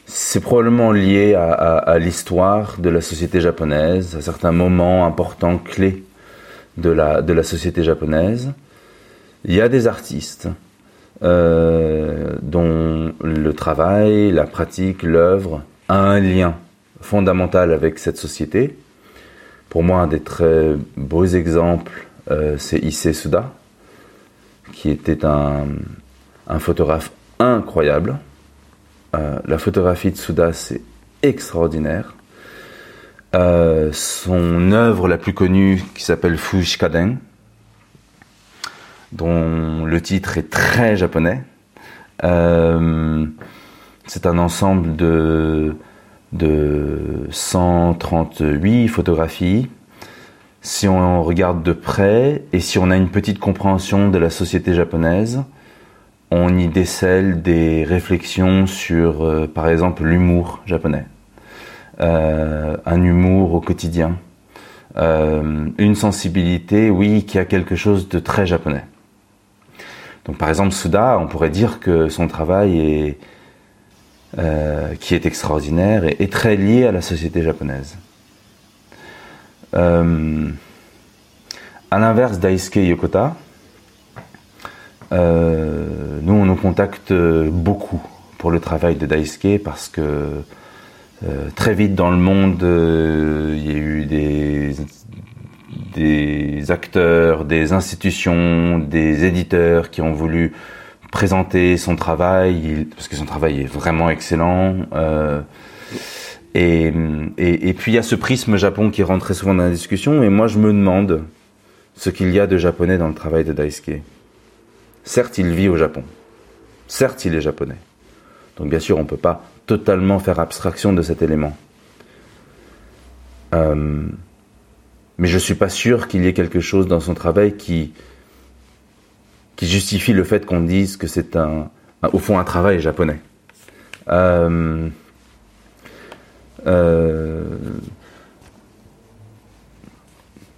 C'est probablement lié à, à, à l'histoire de la société japonaise, à certains moments importants, clés de la, de la société japonaise. Il y a des artistes euh, dont le travail, la pratique, l'œuvre a un lien fondamental avec cette société, pour moi, un des très beaux exemples, euh, c'est Issei Suda, qui était un, photographe incroyable. Euh, la photographie de Suda, c'est extraordinaire. Son œuvre la plus connue, qui s'appelle Fushikaden, dont le titre est très japonais. Euh, c'est un ensemble de de 138 photographies. Si on regarde de près et si on a une petite compréhension de la société japonaise, on y décèle des réflexions sur, euh, par exemple, l'humour japonais, euh, un humour au quotidien, une sensibilité, oui, qui a quelque chose de très japonais. Donc, par exemple, Suda, on pourrait dire que son travail est, qui est extraordinaire, et est très lié à la société japonaise. à l'inverse d'Aisuke Yokota, euh, nous, on nous contacte beaucoup pour le travail de Daisuke parce que euh, très vite dans le monde, euh, il y a eu des, des acteurs, des institutions, des éditeurs qui ont voulu présenter son travail, parce que son travail est vraiment excellent. Euh, et, et, puis il y a ce prisme Japon qui rentre très souvent dans la discussion, et moi je me demande ce qu'il y a de japonais dans le travail de Daisuke. Certes, il vit au Japon. Certes, il est japonais. Donc bien sûr, on ne peut pas totalement faire abstraction de cet élément. Euh, mais je ne suis pas sûr qu'il y ait quelque chose dans son travail qui, justifie le fait qu'on dise que c'est un, au fond un travail japonais. Euh, euh,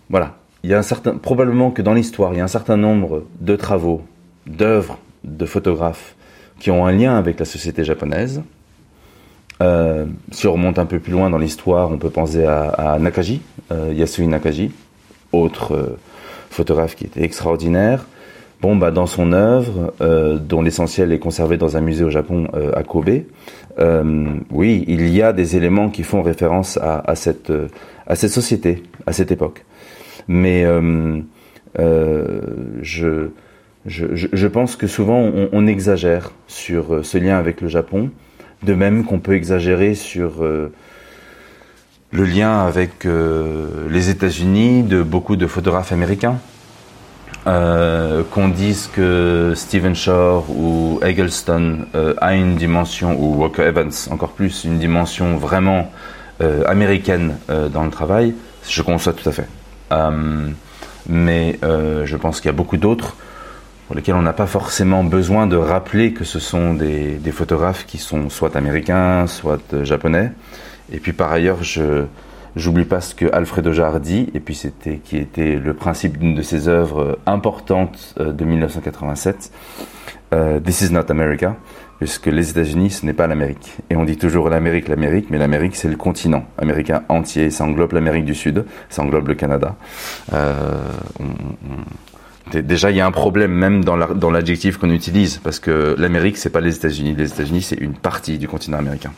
voilà. Il y a un certain, probablement que dans l'histoire, il y a un certain nombre de travaux d'œuvres de photographes qui ont un lien avec la société japonaise. Euh, si on remonte un peu plus loin dans l'histoire, on peut penser à, Nakaji, euh, Yasui Nakaji, autre euh, photographe qui était extraordinaire. Bon, bah, dans son œuvre, dont l'essentiel est conservé dans un musée au Japon à Kobe, oui, il y a des éléments qui font référence à, cette, société, à cette époque. Mais je, pense que souvent on, exagère sur ce lien avec le Japon, de même qu'on peut exagérer sur euh, le lien avec euh, les États-Unis de beaucoup de photographes américains. qu'on dise que Stephen Shore ou Eggleston a une dimension, ou Walker Evans encore plus, une dimension vraiment américaine dans le travail, je conçois tout à fait. mais je pense qu'il y a beaucoup d'autres lesquels on n'a pas forcément besoin de rappeler que ce sont des, photographes qui sont soit américains, soit euh, japonais. Et puis par ailleurs, je j'oublie pas ce que Alfredo Jardi, et puis c'était qui était le principe d'une de ses œuvres importantes euh, de 1987, euh, This is not America, puisque les États-Unis, ce n'est pas l'Amérique. Et on dit toujours l'Amérique, l'Amérique, mais l'Amérique, c'est le continent américain entier. Ça englobe l'Amérique du Sud, ça englobe le Canada. Euh, Déjà, il y a un problème même dans l'adjectif qu'on utilise, parce que l'Amérique, c'est pas les États-Unis. Les États-Unis, c'est une partie du continent américain.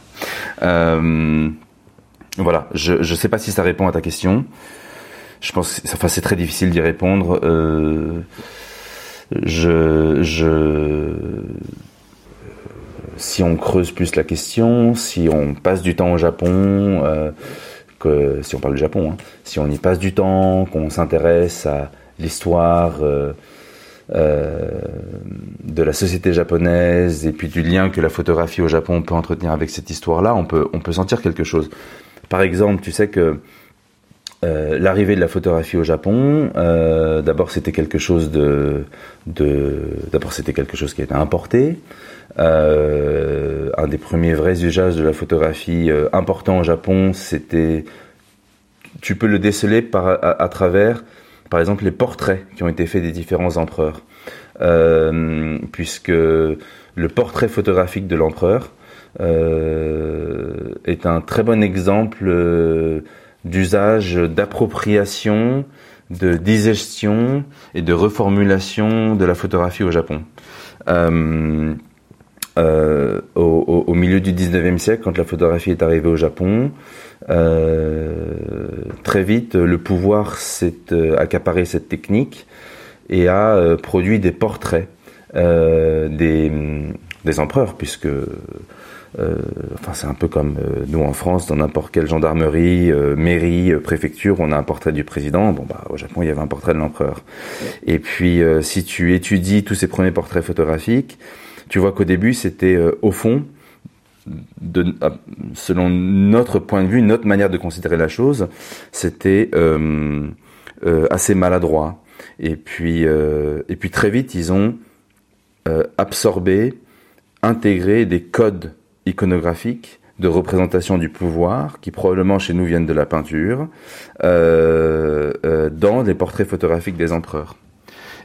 Euh, voilà, je ne sais pas si ça répond à ta question. Je pense, enfin, c'est très difficile d'y répondre. Euh, je, je, si on creuse plus la question, si on passe du temps au Japon, euh, que si on parle du Japon, hein, si on y passe du temps, qu'on s'intéresse à l'histoire euh, euh, de la société japonaise et puis du lien que la photographie au Japon peut entretenir avec cette histoire-là, on peut, on peut sentir quelque chose. Par exemple, tu sais que euh, l'arrivée de la photographie au Japon, d'abord c'était quelque chose de, d'abord c'était quelque chose qui a été importé. un des premiers vrais usages de la photographie important au Japon, c'était, tu peux le déceler par à travers par exemple les portraits qui ont été faits des différents empereurs, euh, puisque le portrait photographique de l'empereur euh, est un très bon exemple euh, d'usage d'appropriation, de digestion et de reformulation de la photographie au Japon. Au, milieu du 19e siècle, quand la photographie est arrivée au Japon, euh, très vite, le pouvoir s'est euh, accaparé cette technique et a euh, produit des portraits des, des empereurs, puisque enfin, c'est un peu comme nous en France, dans n'importe quelle gendarmerie, mairie, préfecture, on a un portrait du président. Bon, bah, au Japon, il y avait un portrait de l'empereur. Et puis, si tu étudies tous ces premiers portraits photographiques, tu vois qu'au début, c'était au fond de, selon notre point de vue, notre manière de considérer la chose, c'était euh, euh, assez maladroit. Et puis, euh, et puis très vite, ils ont absorber, intégrer des codes iconographiques de représentation du pouvoir, qui probablement chez nous viennent de la peinture, euh, euh, dans des portraits photographiques des empereurs.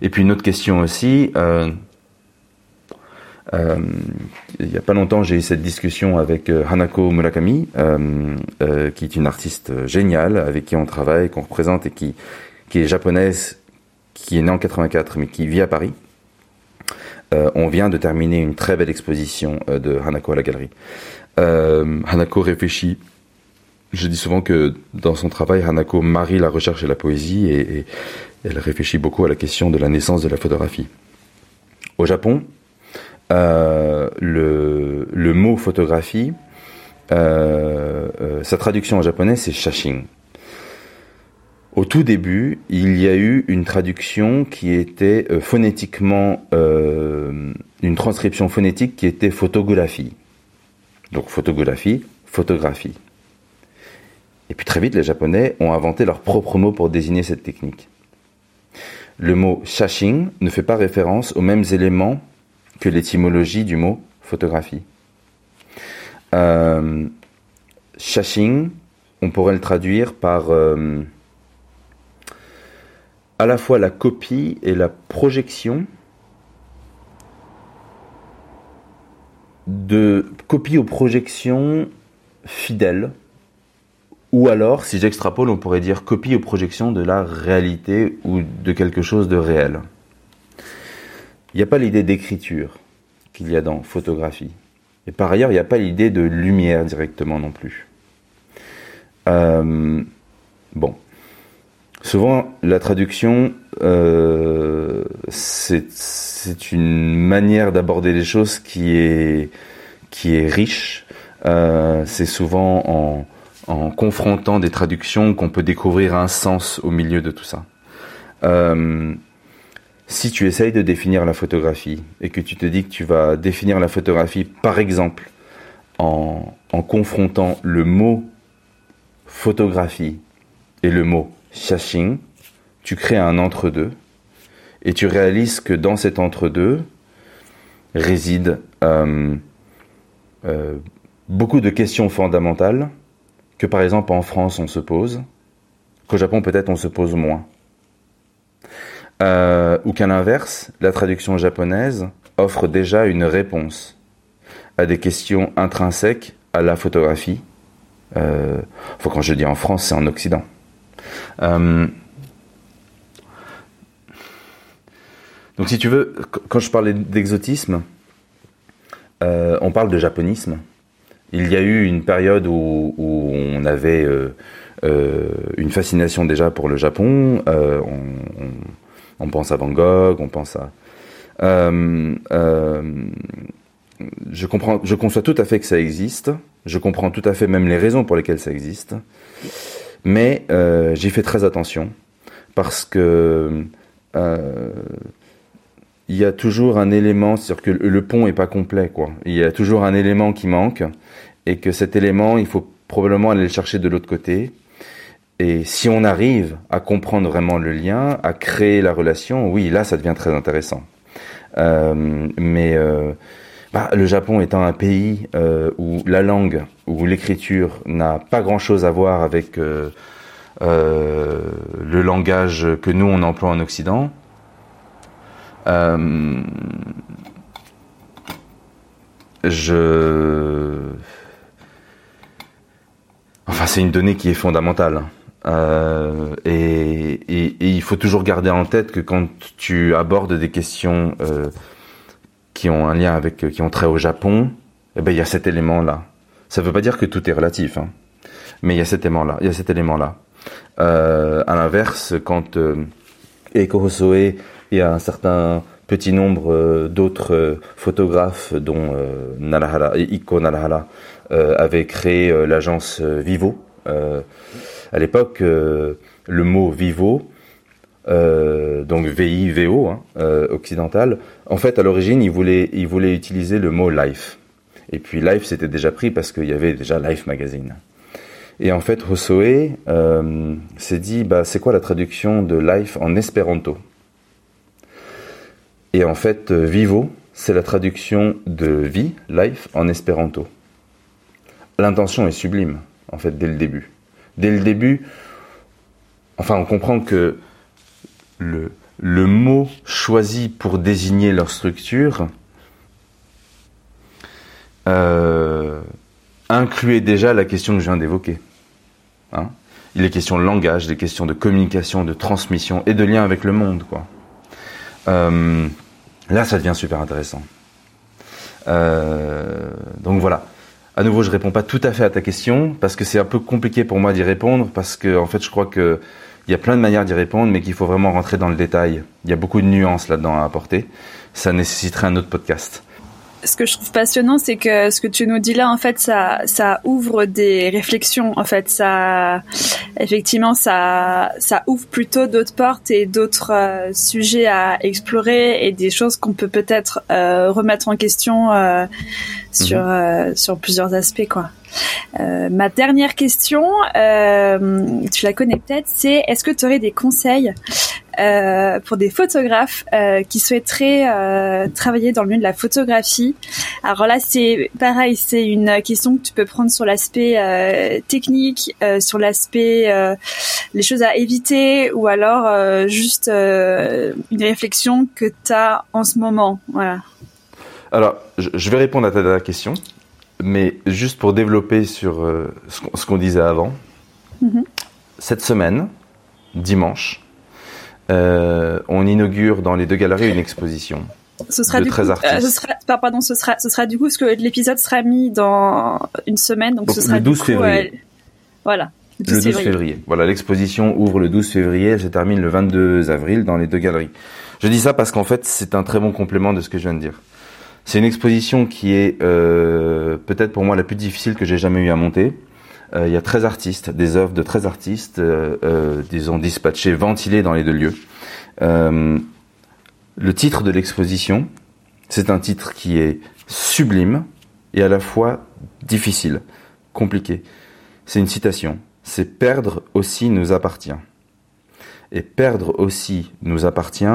Et puis une autre question aussi, euh, il n'y a pas longtemps j'ai eu cette discussion avec Hanako Murakami, qui est une artiste géniale, avec qui on travaille, qu'on représente et qui, est japonaise, qui est née en 84 mais qui vit à Paris. on vient de terminer une très belle exposition de Hanako à la galerie. Euh, Hanako réfléchit. Je dis souvent que dans son travail, Hanako marie la recherche et la poésie et, elle réfléchit beaucoup à la question de la naissance de la photographie. Au Japon, euh, le, mot photographie, euh, sa traduction en japonais, c'est shashin. Au tout début, il y a eu une traduction qui était phonétiquement, une transcription phonétique qui était photographie. Donc photographie, photographie. Et puis très vite, les Japonais ont inventé leur propre mot pour désigner cette technique. Le mot shashin ne fait pas référence aux mêmes éléments que l'étymologie du mot photographie. Euh, on pourrait le traduire par euh, à la fois la copie et la projection de copie aux projections fidèles, ou alors, si j'extrapole, on pourrait dire copie aux projections de la réalité ou de quelque chose de réel. Il n'y a pas l'idée d'écriture qu'il y a dans photographie. Et par ailleurs, il n'y a pas l'idée de lumière directement non plus. Euh, bon. Souvent, la traduction, euh, c'est une manière d'aborder les choses qui est, riche. Euh, c'est souvent en, en, confrontant des traductions qu'on peut découvrir un sens au milieu de tout ça. Si tu essayes de définir la photographie et que tu te dis que tu vas définir la photographie, par exemple, en, confrontant le mot photographie et le mot shashin, tu crées un entre-deux et tu réalises que dans cet entre-deux résident euh, euh, beaucoup de questions fondamentales que par exemple en France on se pose, qu'au Japon peut-être on se pose moins. Euh, ou qu'à l'inverse, la traduction japonaise offre déjà une réponse à des questions intrinsèques à la photographie. Euh, quand je dis en France, c'est en Occident. Euh, donc si tu veux, quand je parlais d'exotisme, euh, on parle de japonisme. Il y a eu une période où, on avait euh, une fascination déjà pour le Japon. On, pense à Van Gogh, on pense à... je comprends, je conçois tout à fait que ça existe. Je comprends tout à fait même les raisons pour lesquelles ça existe. Mais euh, j'ai fait très attention parce que euh, il y a toujours un élément, c'est-à-dire que le pont est pas complet, quoi. Il y a toujours un élément qui manque et que cet élément, il faut probablement aller le chercher de l'autre côté. Et si on arrive à comprendre vraiment le lien, à créer la relation, oui, là, ça devient très intéressant. Euh, mais euh, bah, le Japon étant un pays euh, où la langue, où l'écriture n'a pas grand-chose à voir avec le langage que nous on emploie en Occident. je, enfin, c'est une donnée qui est fondamentale. Et, et, il faut toujours garder en tête que quand tu abordes des questions qui ont un lien avec, euh, qui ont trait au Japon, eh ben, il y a cet élément-là. Ça ne veut pas dire que tout est relatif, hein. mais il y a cet élément-là. Il y a cet élément-là. Euh, à l'inverse, quand euh, Eiko Hosoe et un certain petit nombre euh, d'autres photographes, dont Narahara, Iko Narahara, avaient créé l'agence Vivo. À l'époque, le mot Vivo euh, donc VI, VO, hein, euh, occidental. En fait, à l'origine, il voulait, il voulait utiliser le mot life. Et puis life, c'était déjà pris parce qu'il y avait déjà Life Magazine. Et en fait, Hosoe euh, s'est dit, bah, c'est quoi la traduction de life en espéranto? Et en fait, vivo, c'est la traduction de vie, life, en espéranto. L'intention est sublime, en fait, dès le début. Dès le début, enfin, on comprend que le, mot choisi pour désigner leur structure euh, incluait déjà la question que je viens d'évoquer. Hein il est question de langage, des questions de communication, de transmission et de lien avec le monde. Euh, là, ça devient super intéressant. Euh, donc voilà. À nouveau, je réponds pas tout à fait à ta question parce que c'est un peu compliqué pour moi d'y répondre parce que en fait, je crois que il y a plein de manières d'y répondre, mais qu'il faut vraiment rentrer dans le détail. Il y a beaucoup de nuances là-dedans à apporter. Ça nécessiterait un autre podcast ce que je trouve passionnant, c'est que ce que tu nous dis là, en fait, ça, ça ouvre des réflexions. En fait, ça, effectivement, ça, ça ouvre plutôt d'autres portes et d'autres euh, sujets à explorer et des choses qu'on peut peut-être euh, remettre en question euh, sur mhm. sur plusieurs aspects, quoi. ma dernière question, tu la connais peut-être, c'est est-ce que tu aurais des conseils euh, pour des photographes euh, qui souhaiteraient euh, travailler dans le milieu de la photographie. Alors là, c'est pareil, c'est une question que tu peux prendre sur l'aspect technique, sur l'aspect les choses à éviter, ou alors juste une réflexion que tu as en ce moment. Voilà. Alors, je vais répondre à ta dernière question, mais juste pour développer sur ce qu'on disait avant. Mm-hmm. Cette semaine, dimanche, euh, on inaugure dans les deux galeries une exposition. Ce sera du coup, euh, ce sera, pardon, ce sera, ce sera du coup ce que l'épisode sera mis dans une semaine, donc, ce sera le 12 février. Euh, voilà. Le 12, février. Voilà, l'exposition ouvre le 12 février, elle se termine le 22 avril dans les deux galeries. Je dis ça parce qu'en fait, c'est un très bon complément de ce que je viens de dire. C'est une exposition qui est euh, peut-être pour moi la plus difficile que j'ai jamais eu à monter. Euh, il y a 13 artistes, des œuvres de 13 artistes, euh, euh, disons dispatchées, ventilées dans les deux lieux. le titre de l'exposition, c'est un titre qui est sublime et à la fois difficile, compliqué. C'est une citation. C'est perdre aussi nous appartient. Et perdre aussi nous appartient,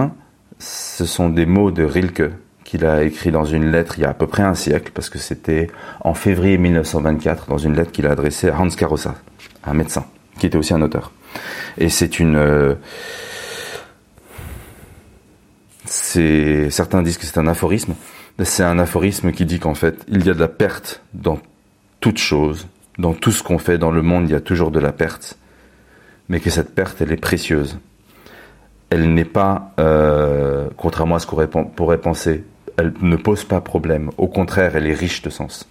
ce sont des mots de Rilke, qu'il a écrit dans une lettre il y a à peu près un siècle, parce que c'était en février 1924, dans une lettre qu'il a adressée à Hans Carossa, un médecin, qui était aussi un auteur. Et c'est une... Euh, certains disent que c'est un aphorisme. C'est un aphorisme qui dit qu'en fait, il y a de la perte dans toute chose, dans tout ce qu'on fait dans le monde, il y a toujours de la perte, mais que cette perte, elle est précieuse. Elle n'est pas, euh, contrairement à ce qu'on pourrait penser, elle ne pose pas problème. Au contraire, elle est riche de sens.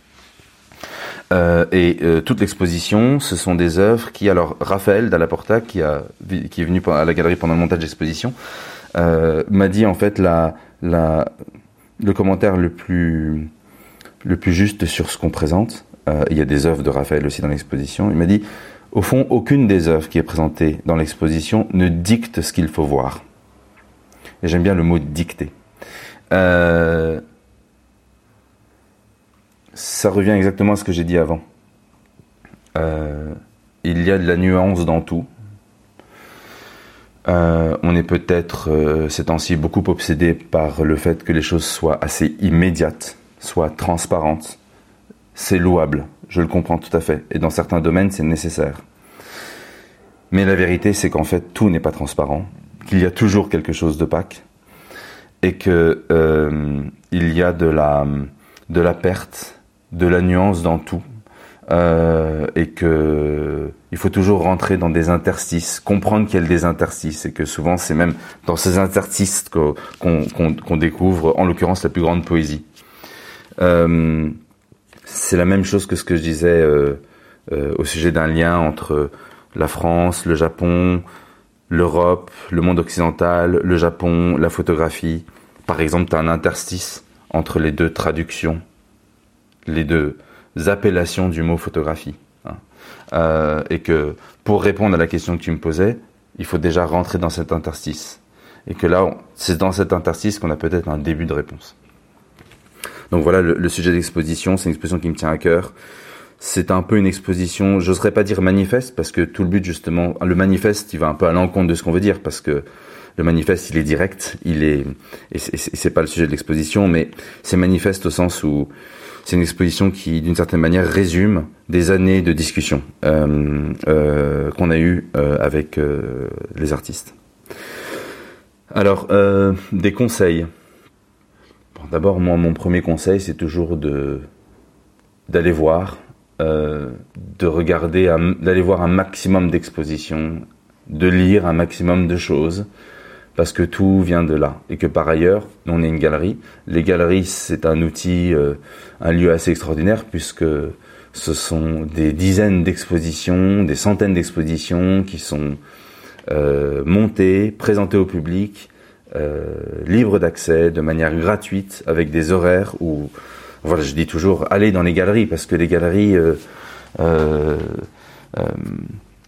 Euh, et euh, toute l'exposition, ce sont des œuvres qui, alors Raphaël Dallaporta, qui, a, qui est venu à la galerie pendant le montage d'exposition, euh, m'a dit en fait la, le commentaire le plus, le plus juste sur ce qu'on présente. il y a des œuvres de Raphaël aussi dans l'exposition. Il m'a dit, au fond, aucune des œuvres qui est présentée dans l'exposition ne dicte ce qu'il faut voir. Et j'aime bien le mot dicter. Euh, ça revient exactement à ce que j'ai dit avant. Euh, il y a de la nuance dans tout. Euh, on est peut-être ces temps-ci beaucoup obsédé par le fait que les choses soient assez immédiates, soient transparentes. C'est louable, je le comprends tout à fait. Et dans certains domaines, c'est nécessaire. Mais la vérité, c'est qu'en fait, tout n'est pas transparent, qu'il y a toujours quelque chose d'opaque, et que euh, il y a de la de la perte, de la nuance dans tout, euh, et que il faut toujours rentrer dans des interstices, comprendre qu'il y a des interstices, et que souvent c'est même dans ces interstices qu'on découvre, en l'occurrence, la plus grande poésie. Euh, c'est la même chose que ce que je disais euh, euh, au sujet d'un lien entre la France, le Japon, l'Europe, le monde occidental, le Japon, la photographie. Par exemple, tu as un interstice entre les deux traductions, les deux appellations du mot photographie. Hein. Euh, et que pour répondre à la question que tu me posais, il faut déjà rentrer dans cet interstice. Et que là, c'est dans cet interstice qu'on a peut-être un début de réponse. Donc voilà le, le sujet d'exposition, c'est une exposition qui me tient à cœur c'est un peu une exposition, j'oserais pas dire manifeste, parce que tout le but justement, le manifeste, il va un peu à l'encontre de ce qu'on veut dire, parce que le manifeste, il est direct, il est, et c'est pas le sujet de l'exposition, mais c'est manifeste au sens où c'est une exposition qui, d'une certaine manière, résume des années de discussion euh, euh, qu'on a eues euh, avec euh, les artistes. Alors, euh, des conseils. Bon, D'abord, moi, mon premier conseil, c'est toujours de d'aller voir, euh, de regarder, d'aller voir un maximum d'expositions, de lire un maximum de choses, parce que tout vient de là. Et que par ailleurs, on est une galerie. Les galeries, c'est un outil, euh, un lieu assez extraordinaire, puisque ce sont des dizaines d'expositions, des centaines d'expositions qui sont euh, montées, présentées au public, libres d'accès, de manière gratuite, avec des horaires où, voilà, je dis toujours, allez dans les galeries, parce que les galeries euh, euh, euh,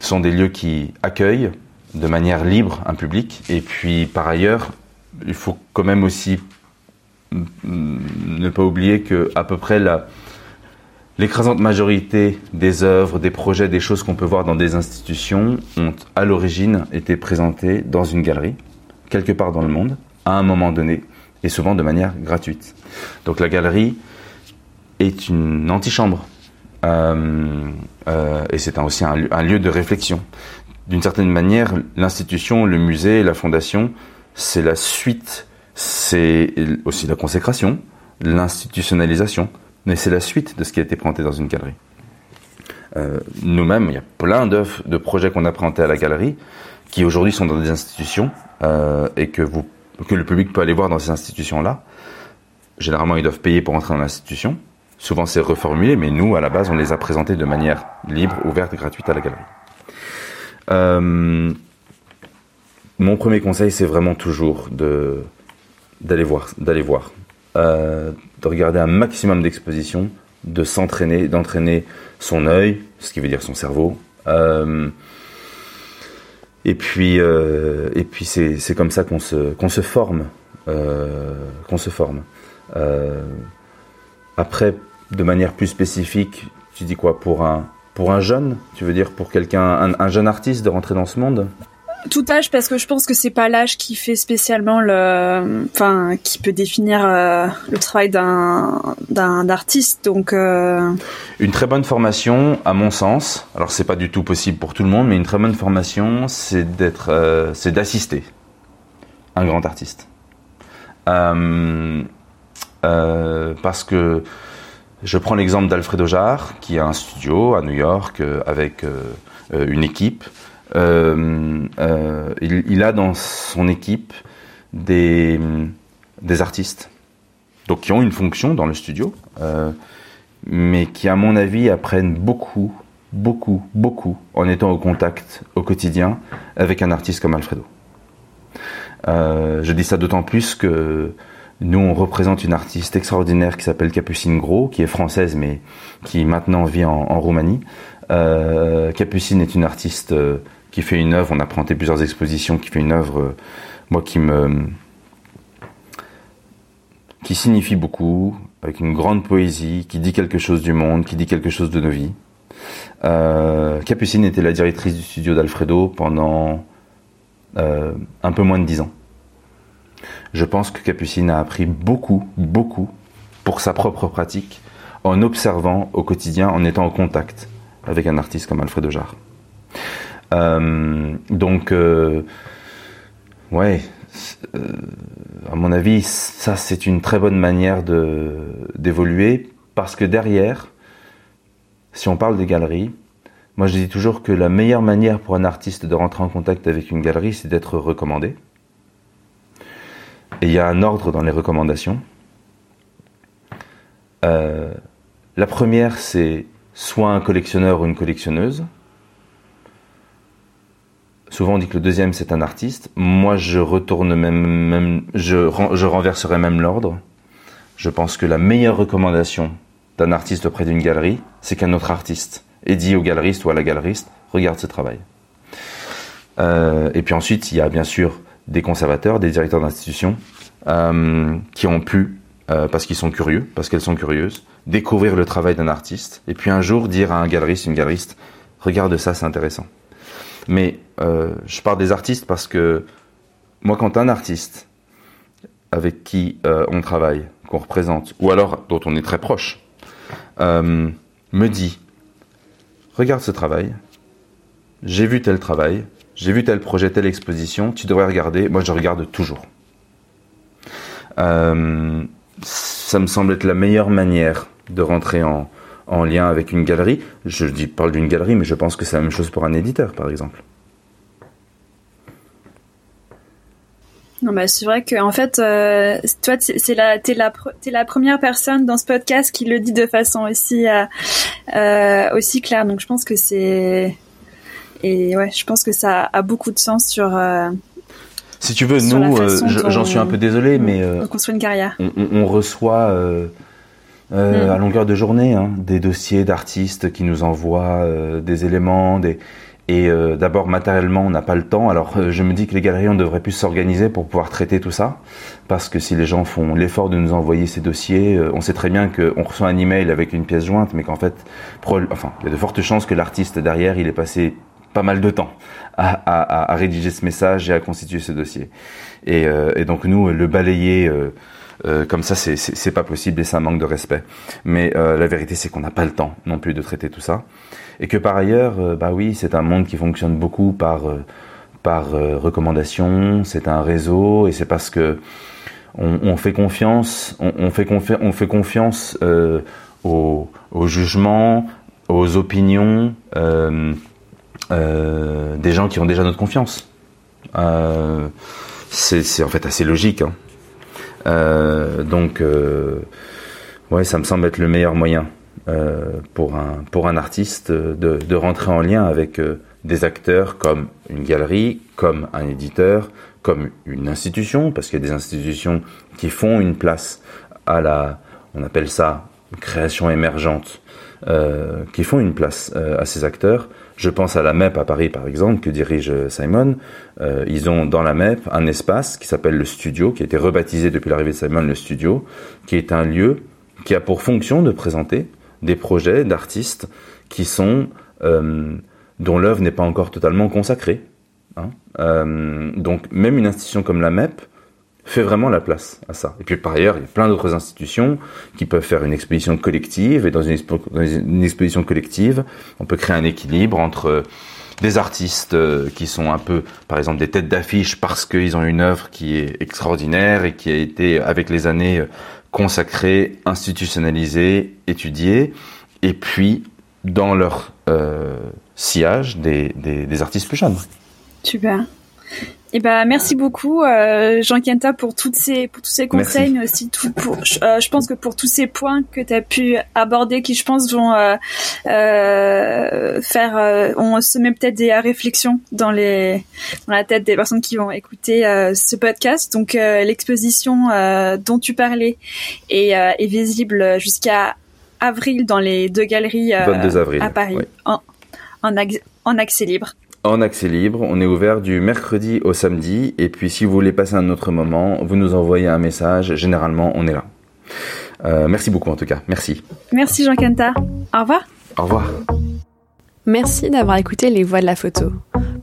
sont des lieux qui accueillent de manière libre un public. Et puis, par ailleurs, il faut quand même aussi ne pas oublier que à peu près la l'écrasante majorité des œuvres, des projets, des choses qu'on peut voir dans des institutions ont à l'origine été présentées dans une galerie, quelque part dans le monde, à un moment donné, et souvent de manière gratuite. Donc la galerie est une antichambre. Euh, euh, et c'est aussi un, lieu- de réflexion. D'une certaine manière, l'institution, le musée, la fondation, c'est la suite, c'est aussi la consécration, l'institutionnalisation, mais c'est la suite de ce qui a été présenté dans une galerie. Euh, Nous-mêmes, il y a plein d'œuvres, de projets qu'on a présentés à la galerie, qui aujourd'hui sont dans des institutions et que le public peut aller voir dans ces institutions-là. Généralement, ils doivent payer pour entrer dans l'institution. Souvent, c'est reformulé, mais nous, à la base, on les a présentés de manière libre, ouverte, gratuite à la galerie. Euh, mon premier conseil, c'est vraiment toujours d'aller voir, d'aller voir, euh, de regarder un maximum d'expositions, de s'entraîner, d'entraîner son œil, ce qui veut dire son cerveau. Euh, et puis, et puis c'est comme ça qu'on se qu'on se forme, qu'on se forme. Après, de manière plus spécifique, tu dis quoi pour un pour un jeune Tu veux dire pour quelqu'un, un, un jeune artiste de rentrer dans ce monde? Tout âge, parce que je pense que c'est pas l'âge qui fait spécialement le, enfin, qui peut définir euh, le travail d'un d'un artiste. Donc, euh, Une très bonne formation, à mon sens, alors c'est pas du tout possible pour tout le monde, mais une très bonne formation, c'est d'être, euh, c'est d'assister un grand artiste. Euh, parce que je prends l'exemple d'Alfredo Jarre, qui a un studio à New York euh, avec euh, une équipe. Il, a dans son équipe des, des artistes, donc qui ont une fonction dans le studio. mais qui, à mon avis, apprennent beaucoup, beaucoup, beaucoup en étant au contact au quotidien avec un artiste comme Alfredo. Je dis ça d'autant plus que nous, on représente une artiste extraordinaire qui s'appelle Capucine Gros, qui est française, mais qui maintenant vit en, Roumanie. Euh, Capucine est une artiste euh, qui fait une œuvre, on a présenté plusieurs expositions, qui fait une œuvre, euh, moi, qui me qui signifie beaucoup, avec une grande poésie, qui dit quelque chose du monde, qui dit quelque chose de nos vies. Capucine était la directrice du studio d'Alfredo pendant un peu moins de dix ans. Je pense que Capucine a appris beaucoup, beaucoup pour sa propre pratique, en observant au quotidien, en étant en contact avec un artiste comme Alfredo Jarre. Euh, donc, euh, ouais, euh, à mon avis, ça c'est une très bonne manière d'évoluer parce que derrière, si on parle des galeries, moi je dis toujours que la meilleure manière pour un artiste de rentrer en contact avec une galerie, c'est d'être recommandé. Et il y a un ordre dans les recommandations. Euh, la première, c'est soit un collectionneur ou une collectionneuse. Souvent on dit que le deuxième c'est un artiste. Moi je retourne même, même je, ren- je renverserai même l'ordre. Je pense que la meilleure recommandation d'un artiste auprès d'une galerie, c'est qu'un autre artiste ait dit au galeriste ou à la galeriste, regarde ce travail. Euh, et puis ensuite, il y a bien sûr des conservateurs, des directeurs d'institutions euh, qui ont pu, euh, parce qu'ils sont curieux, parce qu'elles sont curieuses, découvrir le travail d'un artiste, et puis un jour dire à un galeriste, une galeriste, regarde ça, c'est intéressant. Mais euh, je parle des artistes parce que moi, quand un artiste avec qui on travaille, qu'on représente, ou alors dont on est très proche, me dit Regarde ce travail, j'ai vu tel travail, j'ai vu tel projet, telle exposition, tu devrais regarder. Moi, je regarde toujours. Euh, ça me semble être la meilleure manière de rentrer en, en lien avec une galerie. Je dis, parle d'une galerie, mais je pense que c'est la même chose pour un éditeur, par exemple. Non, bah, c'est vrai que en fait, euh, toi, c'est la, t'es la, t'es la première personne dans ce podcast qui le dit de façon aussi, euh, aussi claire. Donc, je pense que c'est, et ouais, je pense que ça a beaucoup de sens sur. Euh, si tu veux, nous, euh, j'en suis un peu désolé, mais on construit une carrière. On, on, reçoit. Mm. à longueur de journée, hein, des dossiers d'artistes qui nous envoient des éléments, des, et euh, d'abord, matériellement, on n'a pas le temps. Alors, euh, je me dis que les galeries, on devrait plus s'organiser pour pouvoir traiter tout ça. Parce que si les gens font l'effort de nous envoyer ces dossiers, euh, on sait très bien qu'on reçoit un email avec une pièce jointe, mais qu'en fait, enfin, il y a de fortes chances que l'artiste derrière, il ait passé pas mal de temps à, rédiger ce message et à constituer ce dossier. Et, et donc, nous, le balayer... Euh, comme ça, c'est pas possible et ça manque de respect. Mais euh, la vérité, c'est qu'on n'a pas le temps non plus de traiter tout ça et que par ailleurs, euh, bah oui, c'est un monde qui fonctionne beaucoup par euh, par euh, recommandation, c'est un réseau et c'est parce que on, fait confiance, on, on fait confiance au, au, jugement, aux opinions des gens qui ont déjà notre confiance. c'est en fait assez logique. Hein. donc, ouais, ça me semble être le meilleur moyen. Euh, pour, un, pour un artiste de, rentrer en lien avec euh, des acteurs comme une galerie, comme un éditeur, comme une institution, parce qu'il y a des institutions qui font une place à la, on appelle ça création émergente, euh, qui font une place euh, à ces acteurs. Je pense à la MEP à Paris, par exemple, que dirige Simon. Euh, ils ont dans la MEP un espace qui s'appelle le studio, qui a été rebaptisé depuis l'arrivée de Simon le studio, qui est un lieu qui a pour fonction de présenter des projets d'artistes qui sont euh, dont l'œuvre n'est pas encore totalement consacrée. Hein. Euh, donc même une institution comme la MEP fait vraiment la place à ça. Et puis par ailleurs, il y a plein d'autres institutions qui peuvent faire une exposition collective, et dans une, exposition collective, on peut créer un équilibre entre des artistes euh, qui sont un peu, par exemple, des têtes d'affiche parce qu'ils ont une œuvre qui est extraordinaire et qui a été, avec les années, consacrés, institutionnalisés, étudiés, et puis dans leur euh, sillage des, des, des, artistes plus jeunes. Super. Et eh ben merci beaucoup euh, Jean Kenta pour toutes ces pour tous ces conseils mais aussi tout pour euh, je pense que pour tous ces points que tu as pu aborder qui je pense vont euh, euh faire euh, on se met peut-être des réflexions dans les dans la tête des personnes qui vont écouter euh, ce podcast. Donc l'exposition dont tu parlais est, est visible jusqu'à avril dans les deux galeries avril, à Paris en, en, en accès libre en accès libre. On est ouvert du mercredi au samedi. Et puis si vous voulez passer un autre moment, vous nous envoyez un message. Généralement, on est là. Euh, merci beaucoup en tout cas. Merci. Merci Jean Kenta. Au revoir. Au revoir. Merci d'avoir écouté Les Voix de la photo.